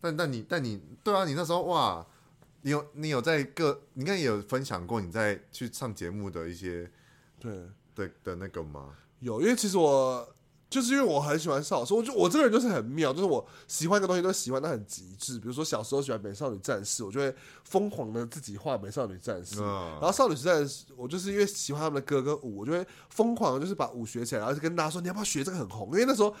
但但你但你对啊，你那时候哇，你有你有在各，你应该也有分享过你在去上节目的一些对对的那个吗？有，因为其实我就是因为我很喜欢少时，我就我这个人就是很妙，就是我喜欢一个东西都喜欢到很极致。比如说小时候喜欢美少女战士，我就会疯狂的自己画美少女战士。然后少女时代，我就是因为喜欢他们的歌跟舞，我就会疯狂的就是把舞学起来，然后就跟大家说你要不要学这个很红，因为那时候。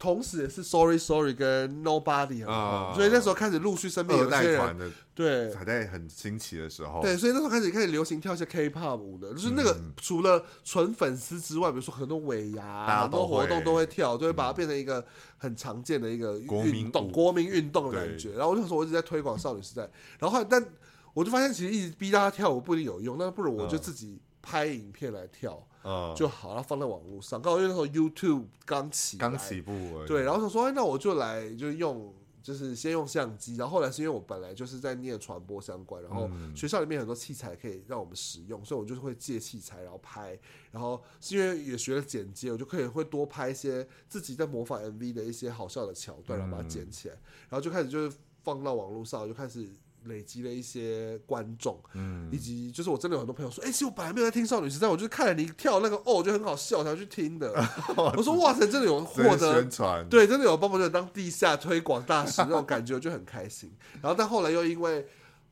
同时也是 Sorry Sorry 跟 Nobody 啊，所以那时候开始陆续身边有些人，对，还在很新奇的时候，对，所以那时候开始开始流行跳一些 K-pop 舞的，就是那个除了纯粉丝之外，比如说很多尾牙、很多活动都会跳，就会把它变成一个很常见的一个运动、国民运动的感觉。然后我就说，我一直在推广少女时代，然后后来但我就发现，其实一直逼大家跳舞不一定有用，那不如我就自己拍影片来跳。嗯，就好，然后放在网络上。刚好因为那时候 YouTube 刚起，刚起步，对，然后他说，哎，那我就来，就用，就是先用相机。然后后来是因为我本来就是在念传播相关，然后学校里面很多器材可以让我们使用，所以我就是会借器材然后拍。然后是因为也学了剪接，我就可以会多拍一些自己在模仿 MV 的一些好笑的桥段，然后把它剪起来，然后就开始就是放到网络上，就开始。累积了一些观众，嗯，以及就是我真的有很多朋友说，哎、欸，其实我本来没有在听少女时代，我就是看了你跳那个哦，我觉得很好笑，才去听的。我说哇塞，真的有获得宣传，对，真的有帮忙就当地下推广大使那种感觉，我就很开心。然后但后来又因为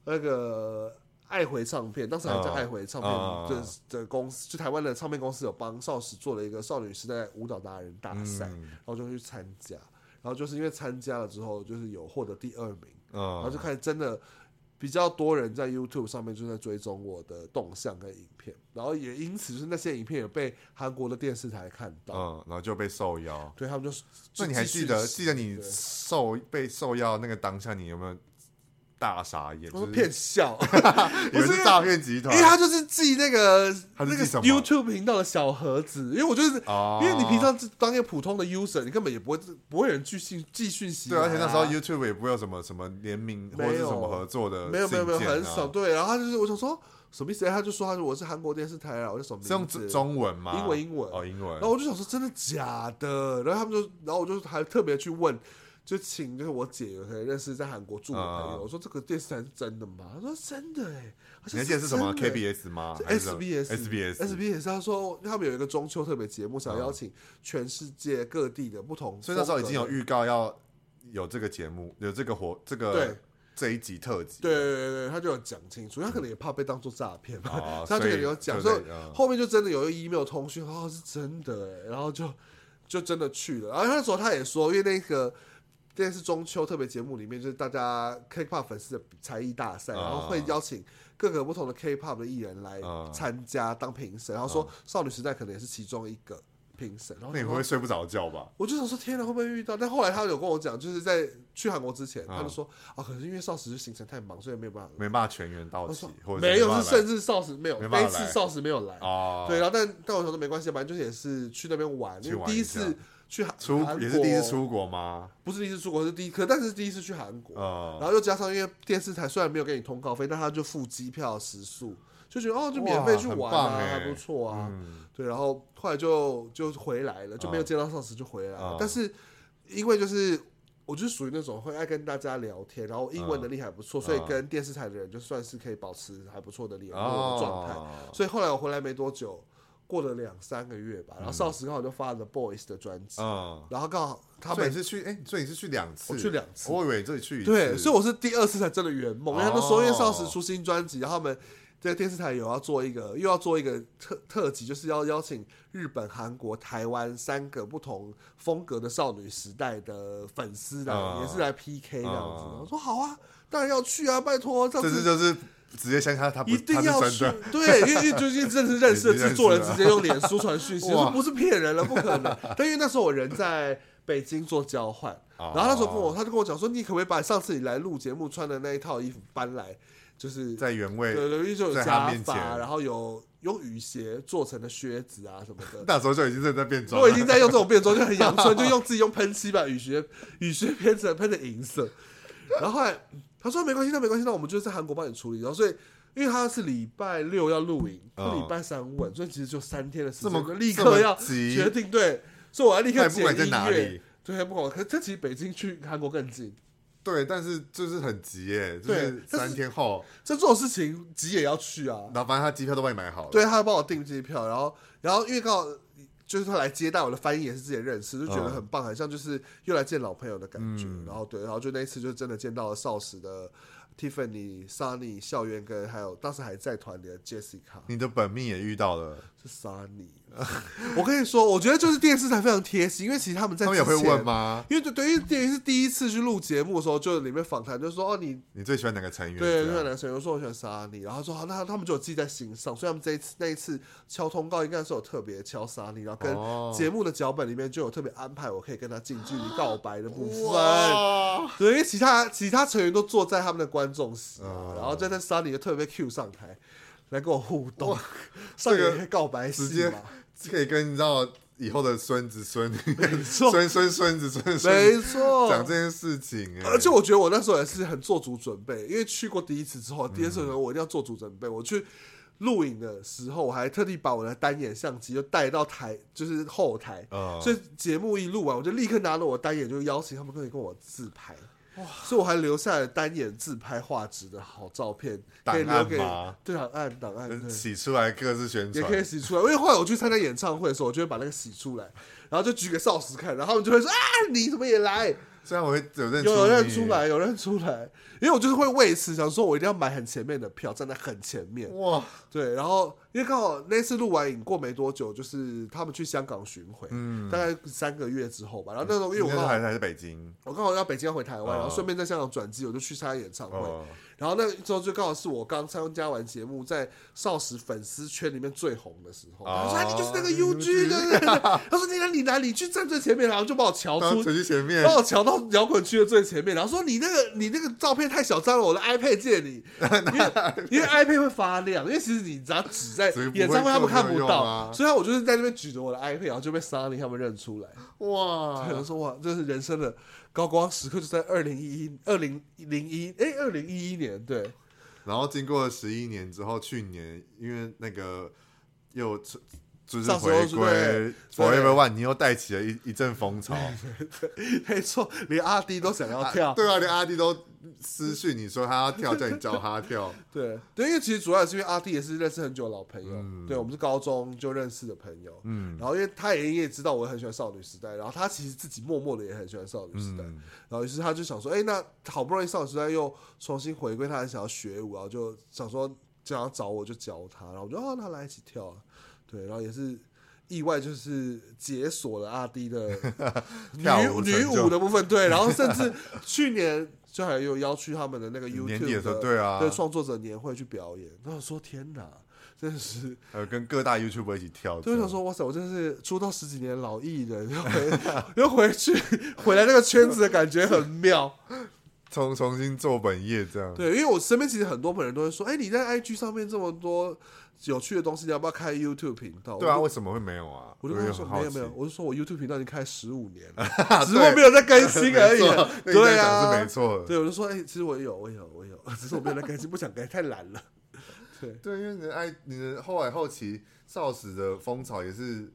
那个爱回唱片，当时还叫爱回唱片的的公司，就台湾的唱片公司有帮少时做了一个少女时代舞蹈达人大赛，然后就去参加。然后就是因为参加了之后，就是有获得第二名，然后就开始真的。比较多人在 YouTube 上面就在追踪我的动向跟影片，然后也因此就是那些影片也被韩国的电视台看到，嗯，然后就被受邀，对他们就，那你还记得记得你受被受邀那个当下，你有没有？大傻眼，我说骗笑，以为是诈骗集团，因为他就是寄那个那个 YouTube 频道的小盒子，因为我就是，因为你平常当一个普通的 user，你根本也不会不会有人寄信寄讯息，对，而且那时候 YouTube 也不会有什么什么联名或者是什么合作的，没有没有没有很少，对，然后他就是我想说什么意思？他就说他说我是韩国电视台啊，我就什么是用中文吗？英文英文。哦英文，然后我就想说真的假的？然后他们就，然后我就还特别去问。就请就是我姐有可能认识在韩国住的朋友，我说这个电视台是真的吗？他说真的哎，你还记得是什么？KBS 吗？SBS SBS SBS，他说他们有一个中秋特别节目，想邀请全世界各地的不同，所以那时候已经有预告要有这个节目，有这个活这个对。这一集特辑，对对对对，他就有讲清楚，他可能也怕被当做诈骗吧，他就有讲，所以后面就真的有一个 email 通讯，哦是真的哎，然后就就真的去了，然后那时候他也说，因为那个。这是中秋特别节目里面，就是大家 K-pop 粉丝的才艺大赛，然后会邀请各个不同的 K-pop 的艺人来参加当评审，然后说少女时代可能也是其中一个评审。然后那你会不会睡不着觉吧？我就想说，天哪，会不会遇到？但后来他有跟我讲，就是在去韩国之前，他就说啊，可是因为少时行程太忙，所以没有办法，没办法全员到齐，或者没有，是甚至少时没有，那一次少时没有来。对，然后但但我想说没关系，反正就是也是去那边玩，因为第一次。去韩出也是第一次出国吗？不是第一次出国，是第一可，但是第一次去韩国。然后又加上因为电视台虽然没有给你通告费，但他就付机票食宿，就觉得哦，就免费去玩啊，还不错啊。对，然后后来就就回来了，就没有见到上司就回来了。但是因为就是我就是属于那种会爱跟大家聊天，然后英文能力还不错，所以跟电视台的人就算是可以保持还不错的联络的状态。所以后来我回来没多久。过了两三个月吧，然后少时刚好就发了 The Boys 的专辑，嗯，然后刚好他们是去，哎，所以你是去两次，我去两次，我以为这里去一次，对，所以我是第二次才真的圆梦，因为他们说因为少时出新专辑，然后他们在电视台有要做一个，又要做一个特特辑，就是要邀请日本、韩国、台湾三个不同风格的少女时代的粉丝来，也是来 PK 这样子，我说好啊，当然要去啊，拜托，这次就是。直接相信他，他不一定要去，对，因为因为最近正是认识的制作人，直接用脸书传讯息，说不是骗人了，不可能。但因为那时候我人在北京做交换，然后那时候跟我，他就跟我讲说，你可不可以把上次你来录节目穿的那一套衣服搬来，就是在原位，对对，就有假发，然后有用雨鞋做成的靴子啊什么的。那时候就已经在在变装，我已经在用这种变装，就很阳春，就用自己用喷漆把雨鞋雨鞋变成喷成银色，然后后来。他说没关系，那没关系，那我们就在韩国帮你处理。然后所以，因为他是礼拜六要录影，他礼拜三问，所以其实就三天的时间，这么立刻要决定。对，所以我要立刻剪音乐。对，不管，可是这其实北京去韩国更近。对，但是就是很急耶，就是三天后，这这种事情急也要去啊。然后反正他机票都帮你买好了，对，他帮我订机票，然后然后因为刚好。就是他来接待我的翻译也是自己认识，就觉得很棒，很像就是又来见老朋友的感觉。然后对，然后就那一次就真的见到了少时的 Tiffany、Sunny、校园跟还有当时还在团里的 Jessica。你的本命也遇到了，是 Sunny。我跟你说，我觉得就是电视台非常贴心，因为其实他们在他们也会问吗？因为对，对于电视第一次去录节目的时候，就里面访谈就说哦，你你最喜欢哪个成员？对，最喜欢哪个成员？我说我喜欢莎妮，然后说好，那他们就有记在心上。所以他们这一次那一次敲通告，应该是有特别敲莎妮，然后跟节目的脚本里面就有特别安排，我可以跟他近距离告白的部分。对，因为其他其他成员都坐在他们的观众席，哦、然后在那莎妮就特别 Q 上台来跟我互动，哇 上个告白直接。可以跟你知道以后的孙子孙女、孙孙孙子孙孙，没错，讲这件事情。而且我觉得我那时候也是很做足准备，因为去过第一次之后，第二次我一定要做足准备。我去录影的时候，我还特地把我的单眼相机就带到台，就是后台。所以节目一录完，我就立刻拿了我的单眼，就邀请他们可以跟我自拍。所以我还留下了单眼自拍画质的好照片，可以留给吗对档案档案，洗出来各自宣传，也可以洗出来。因为后来我去参加演唱会的时候，我就会把那个洗出来，然后就举给少时看，然后他们就会说啊，你怎么也来？虽然我会有认有有认出来，有认出来，因为我就是会为此想说，我一定要买很前面的票，站在很前面。哇，对，然后因为刚好那次录完影过没多久，就是他们去香港巡回，嗯，大概三个月之后吧。然后那时候因为我刚好还还是北京，我刚好要北京要回台湾，哦、然后顺便在香港转机，我就去参加演唱会。哦然后那时候就刚好是我刚参加完节目，在少时粉丝圈里面最红的时候。他说：“你就是那个 UG 的。”他说：“你来，你来，你去站最前面？”然后就把我瞧出最前面，把我瞧到摇滚区的最前面。然后说：“你那个你那个照片太小张了，我的 iPad 借你。”因为因为 iPad 会发亮，因为其实你只要指在演唱会他们看不到，所以我就是在那边举着我的 iPad，然后就被 Sunny 他们认出来。哇！他说：“哇，这是人生的高光时刻，就在二零一一二零零一哎二零一一年对。”然后经过了十一年之后，去年因为那个又就是回归 Forever One，你又带起了一一阵风潮。没错，连阿弟都想要跳。啊对啊，连阿弟都私讯你说他要跳，叫你教他跳。对对，因为其实主要是因为阿弟也是认识很久的老朋友，嗯、对我们是高中就认识的朋友。嗯，然后因为他也也知道我很喜欢少女时代，然后他其实自己默默的也很喜欢少女时代，嗯、然后于是他就想说，哎，那好不容易少女时代又重新回归，他很想要学舞，然后就想说就想要找我就教他，然后我就哦，那来一起跳啊。对，然后也是意外，就是解锁了阿弟的 女舞女舞的部分。对，然后甚至去年就还有邀去他们的那个 YouTube 的对啊，对创作者年会去表演。然后说天哪，真的是还有跟各大 YouTuber 一起跳。就想说哇塞，我真的是出道十几年老艺人，又回 又回去回来那个圈子的感觉很妙。重 重新做本业这样。对，因为我身边其实很多朋友都会说，哎，你在 IG 上面这么多。有趣的东西，你要不要开 YouTube 频道？对啊，为什么会没有啊？我就跟他说没有没有，我就说我 YouTube 频道已经开十五年了，只不过没有在更新而已。对啊，是没错。对，我就说哎，其实我有，我有，我有，只是我没有在更新，不想更，太懒了。对对，因为你的爱，你的后来后期少时的风潮也是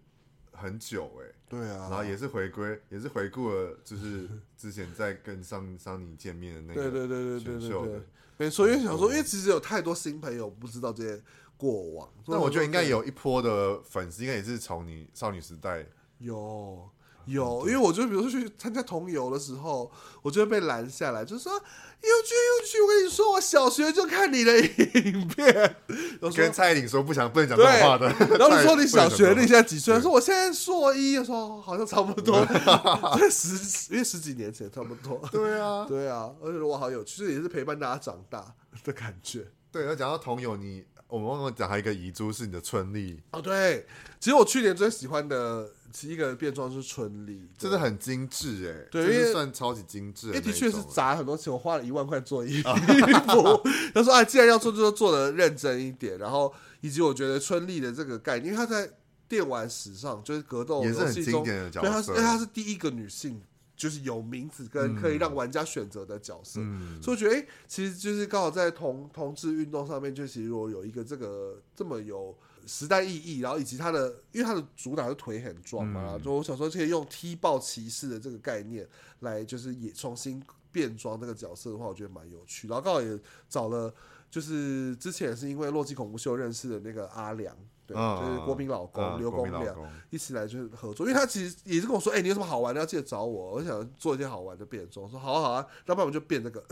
很久哎。对啊，然后也是回归，也是回顾了，就是 之前在跟桑桑尼见面的那个。对对对对对对对，没错。因为想说，因为其实有太多新朋友不知道这些。过往，那我觉得应该有一波的粉丝，应该也是从你少女时代有有，因为我就比如说去参加同游的时候，我就会被拦下来，就说 UG UG，我跟你说，我小学就看你的影片。跟蔡依林说不想不能讲这种话的，然后你 说你小学，你现在几岁？说我现在硕一，我说好像差不多，十因为十几年前差不多。对啊，对啊，而且我好有趣，这也是陪伴大家长大的感觉。对，要讲到同游，你。我们忘了讲还有一个遗珠是你的春丽哦，对，其实我去年最喜欢的其一个变装是春丽，真的很精致哎，对，因为算超级精致，因为的确是砸很多钱，我花了一万块做衣 服。他说啊，既然要做，就做的认真一点，然后以及我觉得春丽的这个概念，因为她在电玩史上就是格斗也是很经典的角色，对，她是因为她是第一个女性。就是有名字跟可以让玩家选择的角色，嗯、所以我觉得，哎、欸，其实就是刚好在同同志运动上面，就其实如果有一个这个这么有时代意义，然后以及他的，因为他的主打是腿很壮嘛，嗯、就我想说可以用踢爆骑士的这个概念来，就是也重新变装这个角色的话，我觉得蛮有趣。然后刚好也找了，就是之前也是因为洛基恐怖秀认识的那个阿良。对，就是郭斌老公刘公亮一起来就是合作，因为他其实也是跟我说，哎，你有什么好玩的要记得找我，我想做一些好玩的变装，说好啊好啊，要不然我们就变这个。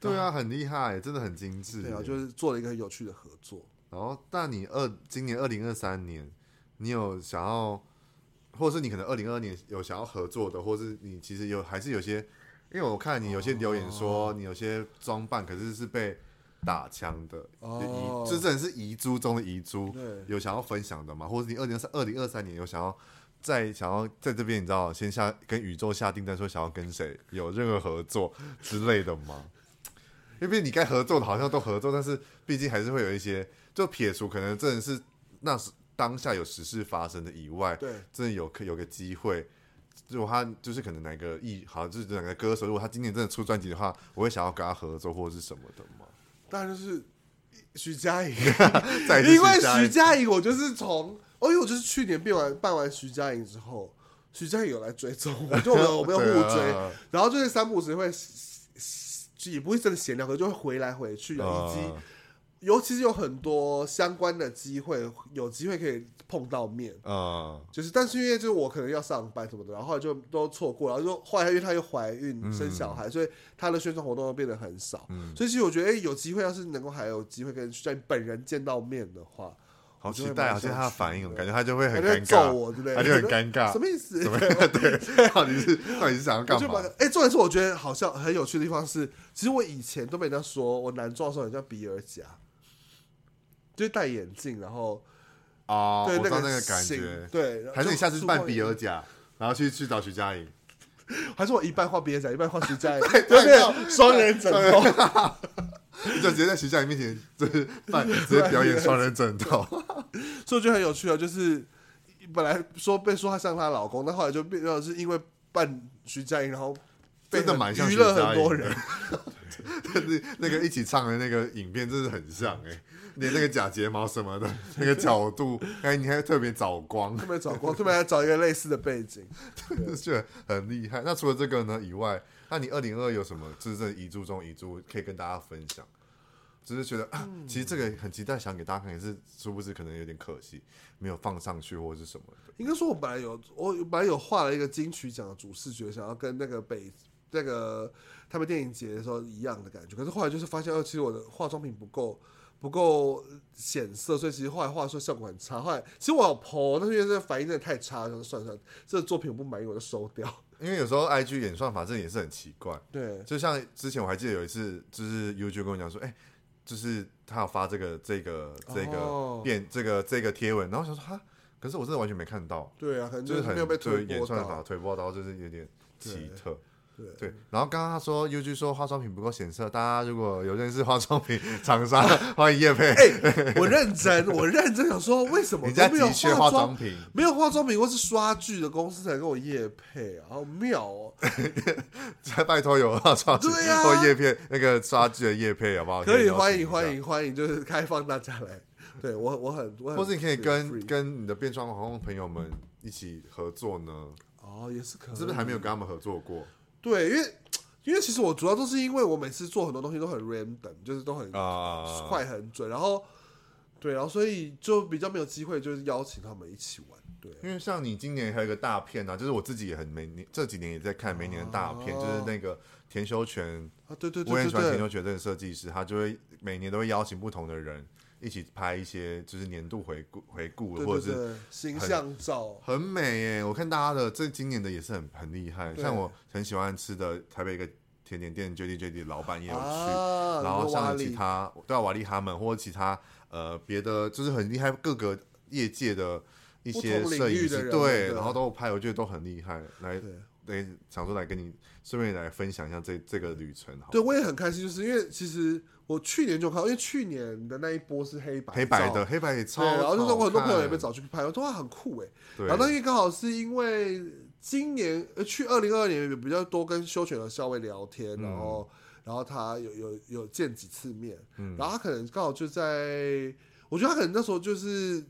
对啊，很厉害，真的很精致。对啊，就是做了一个很有趣的合作。然后，但你二今年二零二三年，你有想要，或者是你可能二零二二年有想要合作的，或是你其实有还是有些，因为我看你有些留言说你有些装扮，可是是被。打枪的遗，这真的是遗珠中的遗珠。有想要分享的吗？或者你二零二三、二零二三年有想要在想要在这边，你知道先下跟宇宙下订单，说想要跟谁有任何合作之类的吗？因为你该合作的好像都合作，但是毕竟还是会有一些，就撇除可能真的是那是当下有实事发生的以外，对，真的有可有个机会，如果他就是可能哪个艺，好像就是哪个歌手，如果他今年真的出专辑的话，我会想要跟他合作或者是什么的嘛？当然就是徐佳莹，因为徐佳莹，我就是从，哦，因为我就是去年变完办完徐佳莹之后，徐佳莹有来追踪我，就 我们我们要互追，然后就是三不五时会也不会真的闲聊，可就会回来回去的，以及。呃尤其是有很多相关的机会，有机会可以碰到面，嗯，就是，但是因为就是我可能要上班什么的，然后后来就都错过，然后就后来因为她又怀孕生小孩，嗯、所以她的宣传活动都变得很少，嗯、所以其实我觉得，哎、欸，有机会要是能够还有机会跟徐佳莹本人见到面的话，好期待啊！现在她的反应，感觉她就会很尴尬，对不对？她就很尴尬，什么意思？对，到底是到底是想要干嘛？哎，重点是我觉得好像很有趣的地方是，其实我以前都被人家说我男装的时候很像比尔夹。就戴眼镜，然后啊，对我知道那个感觉，对，还是你下次扮比尔甲，然后去去找徐佳莹，还是我一半画比尔甲，一半画徐佳莹，对对，双人枕头，就 直接在徐佳莹面前就是扮，直接表演双人枕头，所以我觉得很有趣啊，就是本来说被说她像她老公，但后来就变成是因为扮徐佳莹，然后真的蛮像娱乐很多人。但是那个一起唱的那个影片，真是很像哎、欸，连那个假睫毛什么的，那个角度，哎，你还特别找光，特别找光，特别还找一个类似的背景，就很厉害。那除了这个呢以外，那你二零二二有什么就是这遗珠中遗珠可以跟大家分享？只、就是觉得啊，其实这个很期待，想给大家看，也是殊不知可能有点可惜，没有放上去或者是什么的。应该说，我本来有，我本来有画了一个金曲奖的主视觉，想要跟那个北。那个他们电影节的时候一样的感觉，可是后来就是发现，哦，其实我的化妆品不够不够显色，所以其实后来画出效果很差。后来其实我有 po，但是因为这反应真的太差，就算算这个作品我不满意，我就收掉。因为有时候 IG 演算法这也是很奇怪，对，就像之前我还记得有一次，就是 U J 跟我讲说，哎、就是他要发这个这个这个变、这个这个贴文，然后想说哈，可是我真的完全没看到。对啊，可能就是没有被推演算法推播到，就是有点奇特。对，对，然后刚刚他说，UG 说化妆品不够显色，大家如果有认识化妆品厂商，欢迎叶配。哎，我认真，我认真想说，为什么 人家的确化妆品没有化妆品或是刷具的公司才跟我叶配啊？好妙哦！再 拜托有化妆品或业配那个刷具的叶配好不好？可以，欢迎欢迎欢迎，就是开放大家来。对我我很，我很或是你可以跟跟你的变装皇后朋友们一起合作呢？哦，也是可以，是不是还没有跟他们合作过？对，因为因为其实我主要都是因为我每次做很多东西都很 random，就是都很快很准，然后对，然后所以就比较没有机会就是邀请他们一起玩。对，因为像你今年还有一个大片啊，就是我自己也很每年这几年也在看每年的大片，就是那个田修全啊，对对对，我很喜欢田修全这个设计师，他就会每年都会邀请不同的人。一起拍一些就是年度回顾回顾，或者是形象照，很美耶！我看大家的这今年的也是很很厉害，像我很喜欢吃的台北一个甜点店 JD JD 的老板也有去，啊、然后像其他对啊瓦力他们或者其他呃别的就是很厉害各个业界的一些摄影师对，然后都拍，我觉得都很厉害，来对想说来跟你顺便来分享一下这这个旅程好，对我也很开心，就是因为其实。我去年就看，因为去年的那一波是黑白，黑白的黑白也超，然后就是我很多朋友也被找去拍，我说哇很酷哎。然后那因为刚好是因为今年呃去二零二二年比较多跟修全的校尉聊天，然后然后他有有有见几次面，然后他可能刚好就在，我觉得他可能那时候就是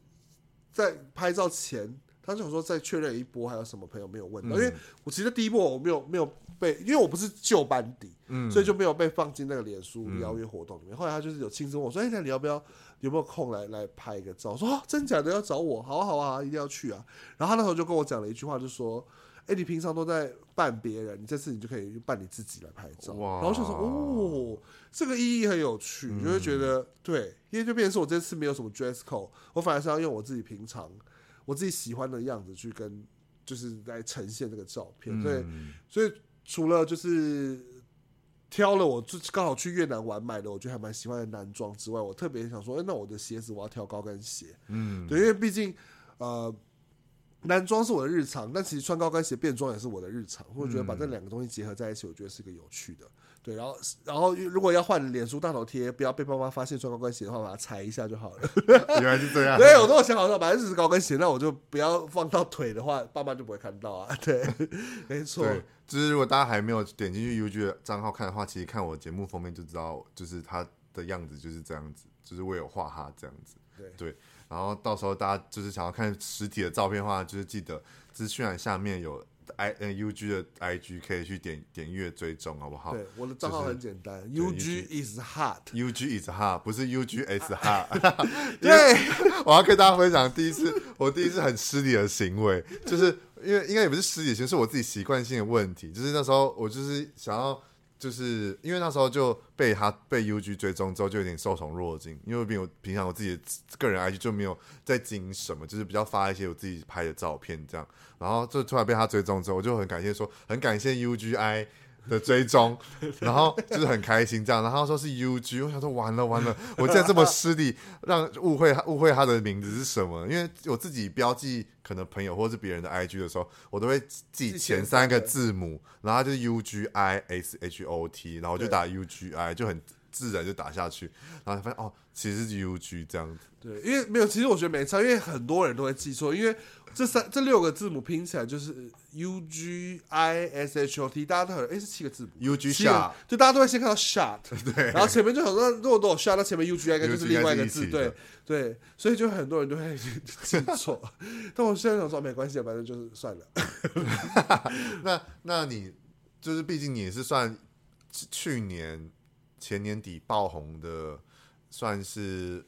在拍照前，他就想说再确认一波还有什么朋友没有问到，因为我其实第一波我没有没有。被，因为我不是旧班底，嗯，所以就没有被放进那个脸书邀约活动里面。嗯、后来他就是有亲自问我说：“哎、欸，那你要不要有没有空来来拍一个照？”我说：“哦，真假的要找我？好啊好啊，一定要去啊！”然后他那时候就跟我讲了一句话，就说：“哎、欸，你平常都在扮别人，你这次你就可以扮你自己来拍照。哇”然后我想说：“哦，这个意义很有趣，嗯、就会觉得对，因为就变成是我这次没有什么 dress code，我反而是要用我自己平常我自己喜欢的样子去跟，就是来呈现这个照片。所以、嗯，所以。除了就是挑了我就刚好去越南玩买的，我觉得还蛮喜欢的男装之外，我特别想说，欸，那我的鞋子我要挑高跟鞋，嗯，对，因为毕竟呃男装是我的日常，但其实穿高跟鞋变装也是我的日常，我觉得把这两个东西结合在一起，我觉得是一个有趣的。对，然后然后如果要换脸书大头贴，不要被爸妈发现穿高跟鞋的话，把它裁一下就好了。原来是这样。对，我都有想好说，反正只是高跟鞋，那我就不要放到腿的话，爸妈就不会看到啊。对，没错。对，就是如果大家还没有点进去 UG 的账号看的话，其实看我节目封面就知道，就是他的样子就是这样子，就是我有画他这样子。对对，然后到时候大家就是想要看实体的照片的话，就是记得资讯栏下面有 i n U G 的 I G 可以去点点阅追踪，好不好？对，我的账号很简单，U G is hot，U G is hot，不是 U G S hot。对，我要跟大家分享第一次，我第一次很失礼的行为，就是因为应该也不是失礼，其实是我自己习惯性的问题，就是那时候我就是想要。就是因为那时候就被他被 UG 追踪之后，就有点受宠若惊。因为比我平常我自己个人 IG 就没有在经营什么，就是比较发一些我自己拍的照片这样。然后就突然被他追踪之后，我就很感谢说，很感谢 UGI 的追踪，然后就是很开心这样。然后他说是 UG，我想说完了完了，我竟然这么失礼，让误会误会他的名字是什么？因为我自己标记。可能朋友或是别人的 IG 的时候，我都会记前三个字母，然后就是 U G I S H O T，然后我就打 U G I，就很自然就打下去，然后发现哦，其实是 U G 这样子。对，因为没有，其实我觉得没差，因为很多人都会记错，因为这三这六个字母拼起来就是 U G I S H O T，大家都很哎是七个字母，U G shot，就大家都会先看到 shot，对，然后前面就很多如果都有 shot，那前面 U G I 应该就是另外一个字，对。对，所以就很多人都会记错，但我现在想说没关系，反正就是算了。那那你就是毕竟你也是算去年前年底爆红的，算是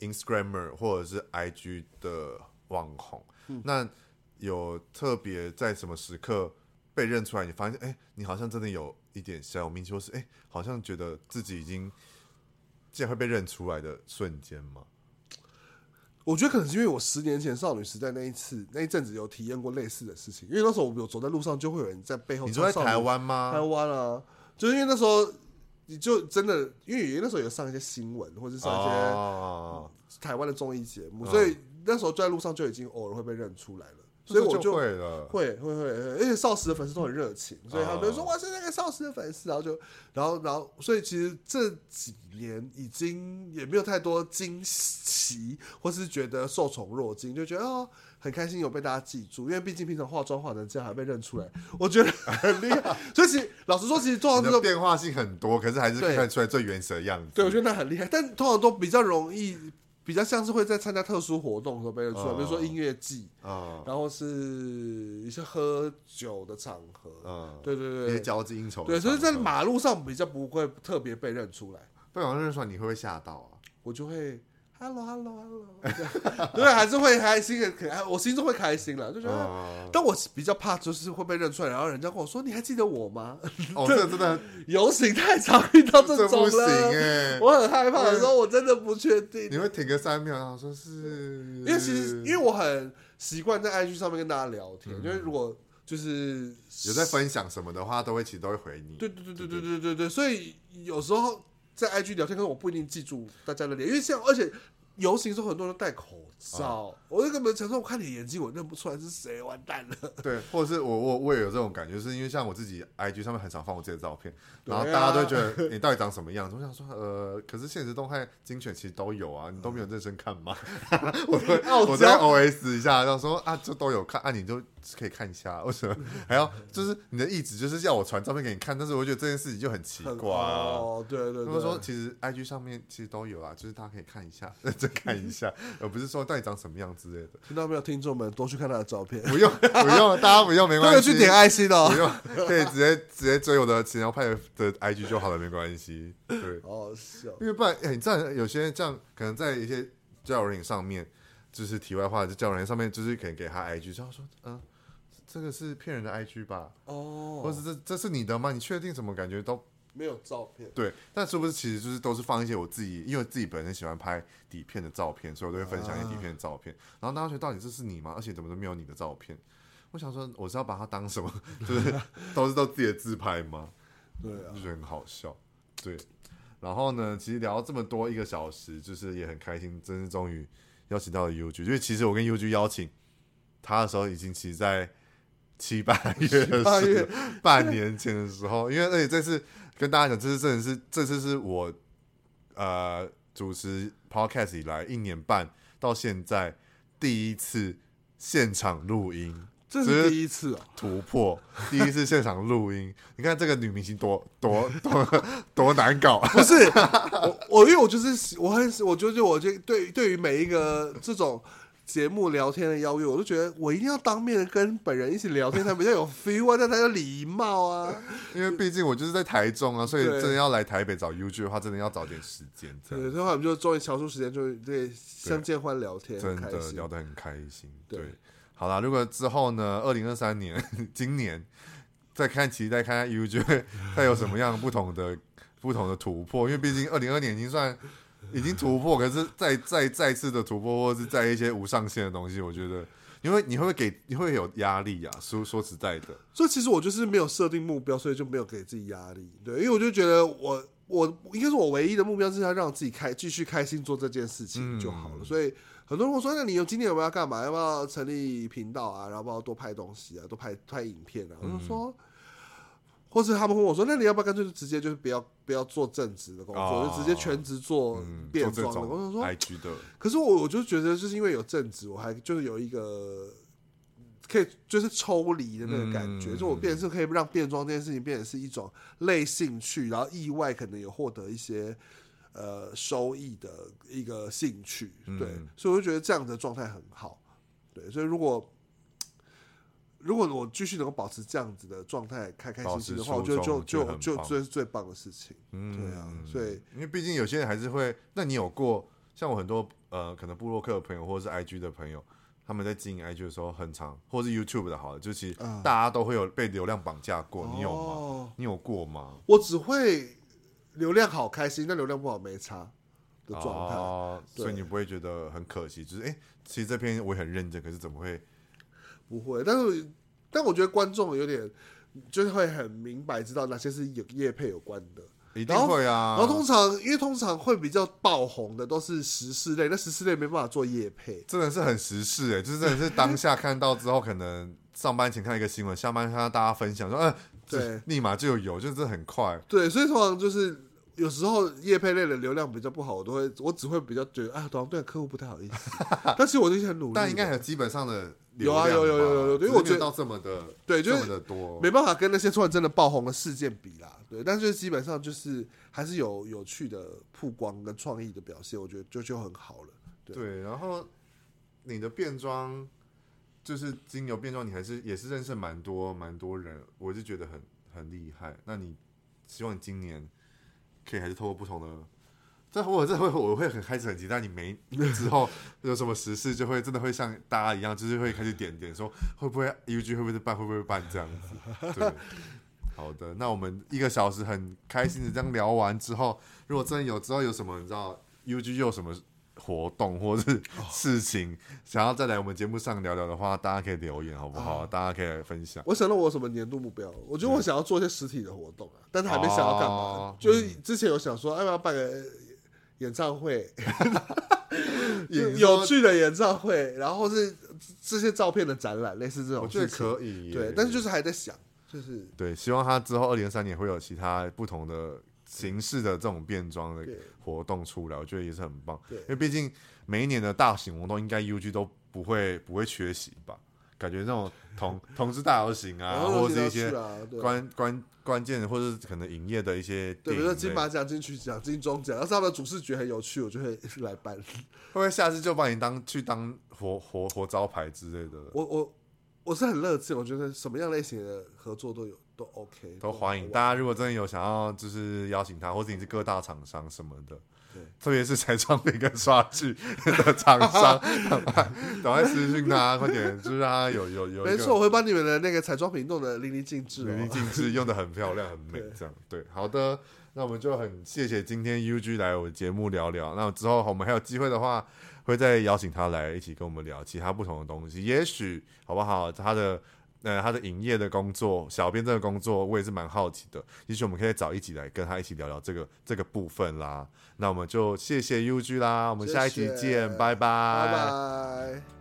Instagramer 或者是 IG 的网红。嗯、那有特别在什么时刻被认出来？你发现哎，你好像真的有一点小有名气，或是哎，好像觉得自己已经竟然会被认出来的瞬间吗？我觉得可能是因为我十年前少女时代那一次那一阵子有体验过类似的事情，因为那时候我有走在路上就会有人在背后。你说在台湾吗？台湾啊，就是因为那时候你就真的，因为那时候有上一些新闻或者上一些台湾的综艺节目，所以那时候就在路上就已经偶尔会被认出来了。所以我就会了，会会会，而且少时的粉丝都很热情，所以他们说我，是那个少时的粉丝，然后就，然后然后，所以其实这几年已经也没有太多惊喜，或是觉得受宠若惊，就觉得哦很开心有被大家记住，因为毕竟平常化妆化成这样还被认出来，我觉得很厉害。所以其实老实说，其实通常这个变化性很多，可是还是看出来最原始的样子。对，我觉得那很厉害，但通常都比较容易。比较像是会在参加特殊活动的时候被认出来，比如说音乐季，然后是一些喝酒的场合，对对对，一些交际应酬，对，所以在马路上比较不会特别被认出来。被网上认出来，你会不会吓到啊？我就会。Hello，Hello，Hello，对，还是会开心的，可爱，我心中会开心了，就觉得。但我比较怕就是会被认出来，然后人家跟我说：“你还记得我吗？”哦，这真的 游行太常遇到这种了，我很害怕的时候，我真的不确定。你会停个三秒，然后说是因为其实因为我很习惯在 IG 上面跟大家聊天，因为如果就是有在分享什么的话，都会其实都会回你。对对对对对对对对，所以有时候。在 IG 聊天，可是我不一定记住大家的脸，因为像而且游行时候很多人都戴口罩，哦、我就根本想说，我看你眼睛，我认不出来是谁，完蛋了。对，或者是我我我也有这种感觉，是因为像我自己 IG 上面很少放我自己的照片，然后大家都会觉得你到底长什么样子？我想说，呃，可是现实动态精选其实都有啊，你都没有认真看吗？我会 我再 OS 一下，然后说啊，就都有看，啊，你就。可以看一下，为什么还要就是你的意思就是要我传照片给你看？但是我觉得这件事情就很奇怪哦。对对对，他们说其实 IG 上面其实都有啊，就是大家可以看一下，看一下，而不是说到底长什么样之类的。听到没有，听众们多去看他的照片。不用不用，大家不用没关系，去点爱心哦。不用，可以直接直接追我的前摇派的 IG 就好了，没关系。对，好好笑。因为不然，哎，你这样有些这样可能在一些交友软上面，就是题外话，就交友软上面就是可能给他 IG，然后说，嗯。这个是骗人的 IG 吧？哦，或是这这是你的吗？你确定？什么感觉都没有照片？对，但是不是其实就是都是放一些我自己，因为自己本身喜欢拍底片的照片，所以我都会分享一些底片的照片。啊、然后大家觉得到底这是你吗？而且怎么都没有你的照片？我想说，我是要把它当什么？就是 都是都自己的自拍吗？对啊，就觉得很好笑。对，然后呢，其实聊这么多一个小时，就是也很开心，真是终于邀请到了 UG。因为其实我跟 UG 邀请他的时候，已经其实在。七八 月的时候，半年前的时候，因为而且这次跟大家讲，这次真的是这次是我呃主持 podcast 以来一年半到现在第一次现场录音，这是第一次啊，突破第一次现场录音。你看这个女明星多多多多难搞，不是我我因为我就是我很我就是我就对对于每一个这种。节目聊天的邀约，我都觉得我一定要当面跟本人一起聊天才比较有 feel 啊，那才有礼貌啊。因为毕竟我就是在台中啊，所以真的要来台北找 UG 的话，真的要找点时间。对，所以我们就终于抽出时间，就对相见欢聊天，真的聊得很开心。对，好啦，如果之后呢，二零二三年 今年再看，期待看看 UG 它有什么样不同的不同的突破，因为毕竟二零二二年已经算。已经突破，可是再再再次的突破，或者是在一些无上限的东西，我觉得，因为你会不会给，你会有压力啊？说说实在的，所以其实我就是没有设定目标，所以就没有给自己压力。对，因为我就觉得我我应该是我唯一的目标是要让自己开继续开心做这件事情就好了。嗯、所以很多人会说，那你有今年有没有要干嘛？要不要成立频道啊？然后不要多拍东西啊，多拍拍影片啊？我就说。嗯或是他们问我说：“那你要不要干脆就直接就是不要不要做正职的工作，哦、就直接全职做变装的工作？”说：“IG 的。”可是我我就觉得，就是因为有正职，我还就是有一个可以就是抽离的那个感觉，嗯、就我变成是可以让变装这件事情变成是一种类兴趣，然后意外可能有获得一些呃收益的一个兴趣。对，嗯、所以我就觉得这样的状态很好。对，所以如果。如果我继续能够保持这样子的状态，开开心心的话，我觉得就就就这是最棒的事情。嗯，对啊，所以因为毕竟有些人还是会，那你有过像我很多呃，可能部落客的朋友或者是 IG 的朋友，他们在经营 IG 的时候很长，或是 YouTube 的，好了，就其实大家都会有被流量绑架过，嗯、你有吗？哦、你有过吗？我只会流量好开心，但流量不好没差的状态，哦、所以你不会觉得很可惜，就是哎、欸，其实这篇我也很认真，可是怎么会？不会，但是，但我觉得观众有点，就是会很明白知道哪些是有业配有关的，一定会啊。然后，然后通常，因为通常会比较爆红的都是时事类，那时事类没办法做业配，真的是很时事哎、欸，就是真的是当下看到之后，可能上班前看一个新闻，下班看到大家分享说，嗯、呃，对，立马就有，就是很快。对，所以通常就是有时候业配类的流量比较不好，我都会，我只会比较觉得，啊，好像对客户不太好意思。但是我就很努力，但应该有基本上的。有啊有有有有有，因为我觉得到这么的对，就是没办法跟那些突然真的爆红的事件比啦，对，但是基本上就是还是有有趣的曝光跟创意的表现，我觉得就就很好了。对，对，然后你的变装就是精油变装，你还是也是认识蛮多蛮多人，我就觉得很很厉害。那你希望你今年可以还是透过不同的。这我这会我会很开始很期待，你没之后 有什么时事，就会真的会像大家一样，就是会开始点点说会不会 UG 会不会办会不会办这样子。对，好的，那我们一个小时很开心的这样聊完之后，如果真的有之后有什么你知道 UG 又有什么活动或者是事情想要再来我们节目上聊聊的话，大家可以留言好不好？大家可以来分享。我想到我有什么年度目标，我觉得我想要做一些实体的活动啊，但是还没想要干嘛。就是之前有想说，要不要办个。演唱会，有趣的演唱会，然后是这些照片的展览，类似这种，我觉得可以。对，但是就是还在想，就是对，希望他之后二零二三年会有其他不同的形式的这种变装的活动出来，我觉得也是很棒。对，因为毕竟每一年的大型活动，应该 UG 都不会不会缺席吧。感觉那种同 同志大游行啊，或者是一些关关关键的，或者是可能营业的一些，对，比如说金马奖、金曲奖、金钟奖，要是他们的主视觉很有趣，我就会来办。会不会下次就把你当去当活活活招牌之类的？我我我是很乐见，我觉得什么样类型的合作都有，都 OK，都欢迎。大家如果真的有想要，就是邀请他，或者你是各大厂商什么的。特别是彩妆品跟刷具 的厂商，赶快私讯他，快点，就是让他有有有。没错，我会把你们的那个彩妆品弄得淋漓尽致，淋漓尽致，用的很漂亮，很美，这样对。好的，那我们就很谢谢今天 UG 来我节目聊聊。那之后我们还有机会的话，会再邀请他来一起跟我们聊其他不同的东西，也许好不好？他的。呃，他的营业的工作，小编这个工作，我也是蛮好奇的。也许我们可以找一起来跟他一起聊聊这个这个部分啦。那我们就谢谢 UG 啦，我们下一集见，谢谢拜拜。拜拜。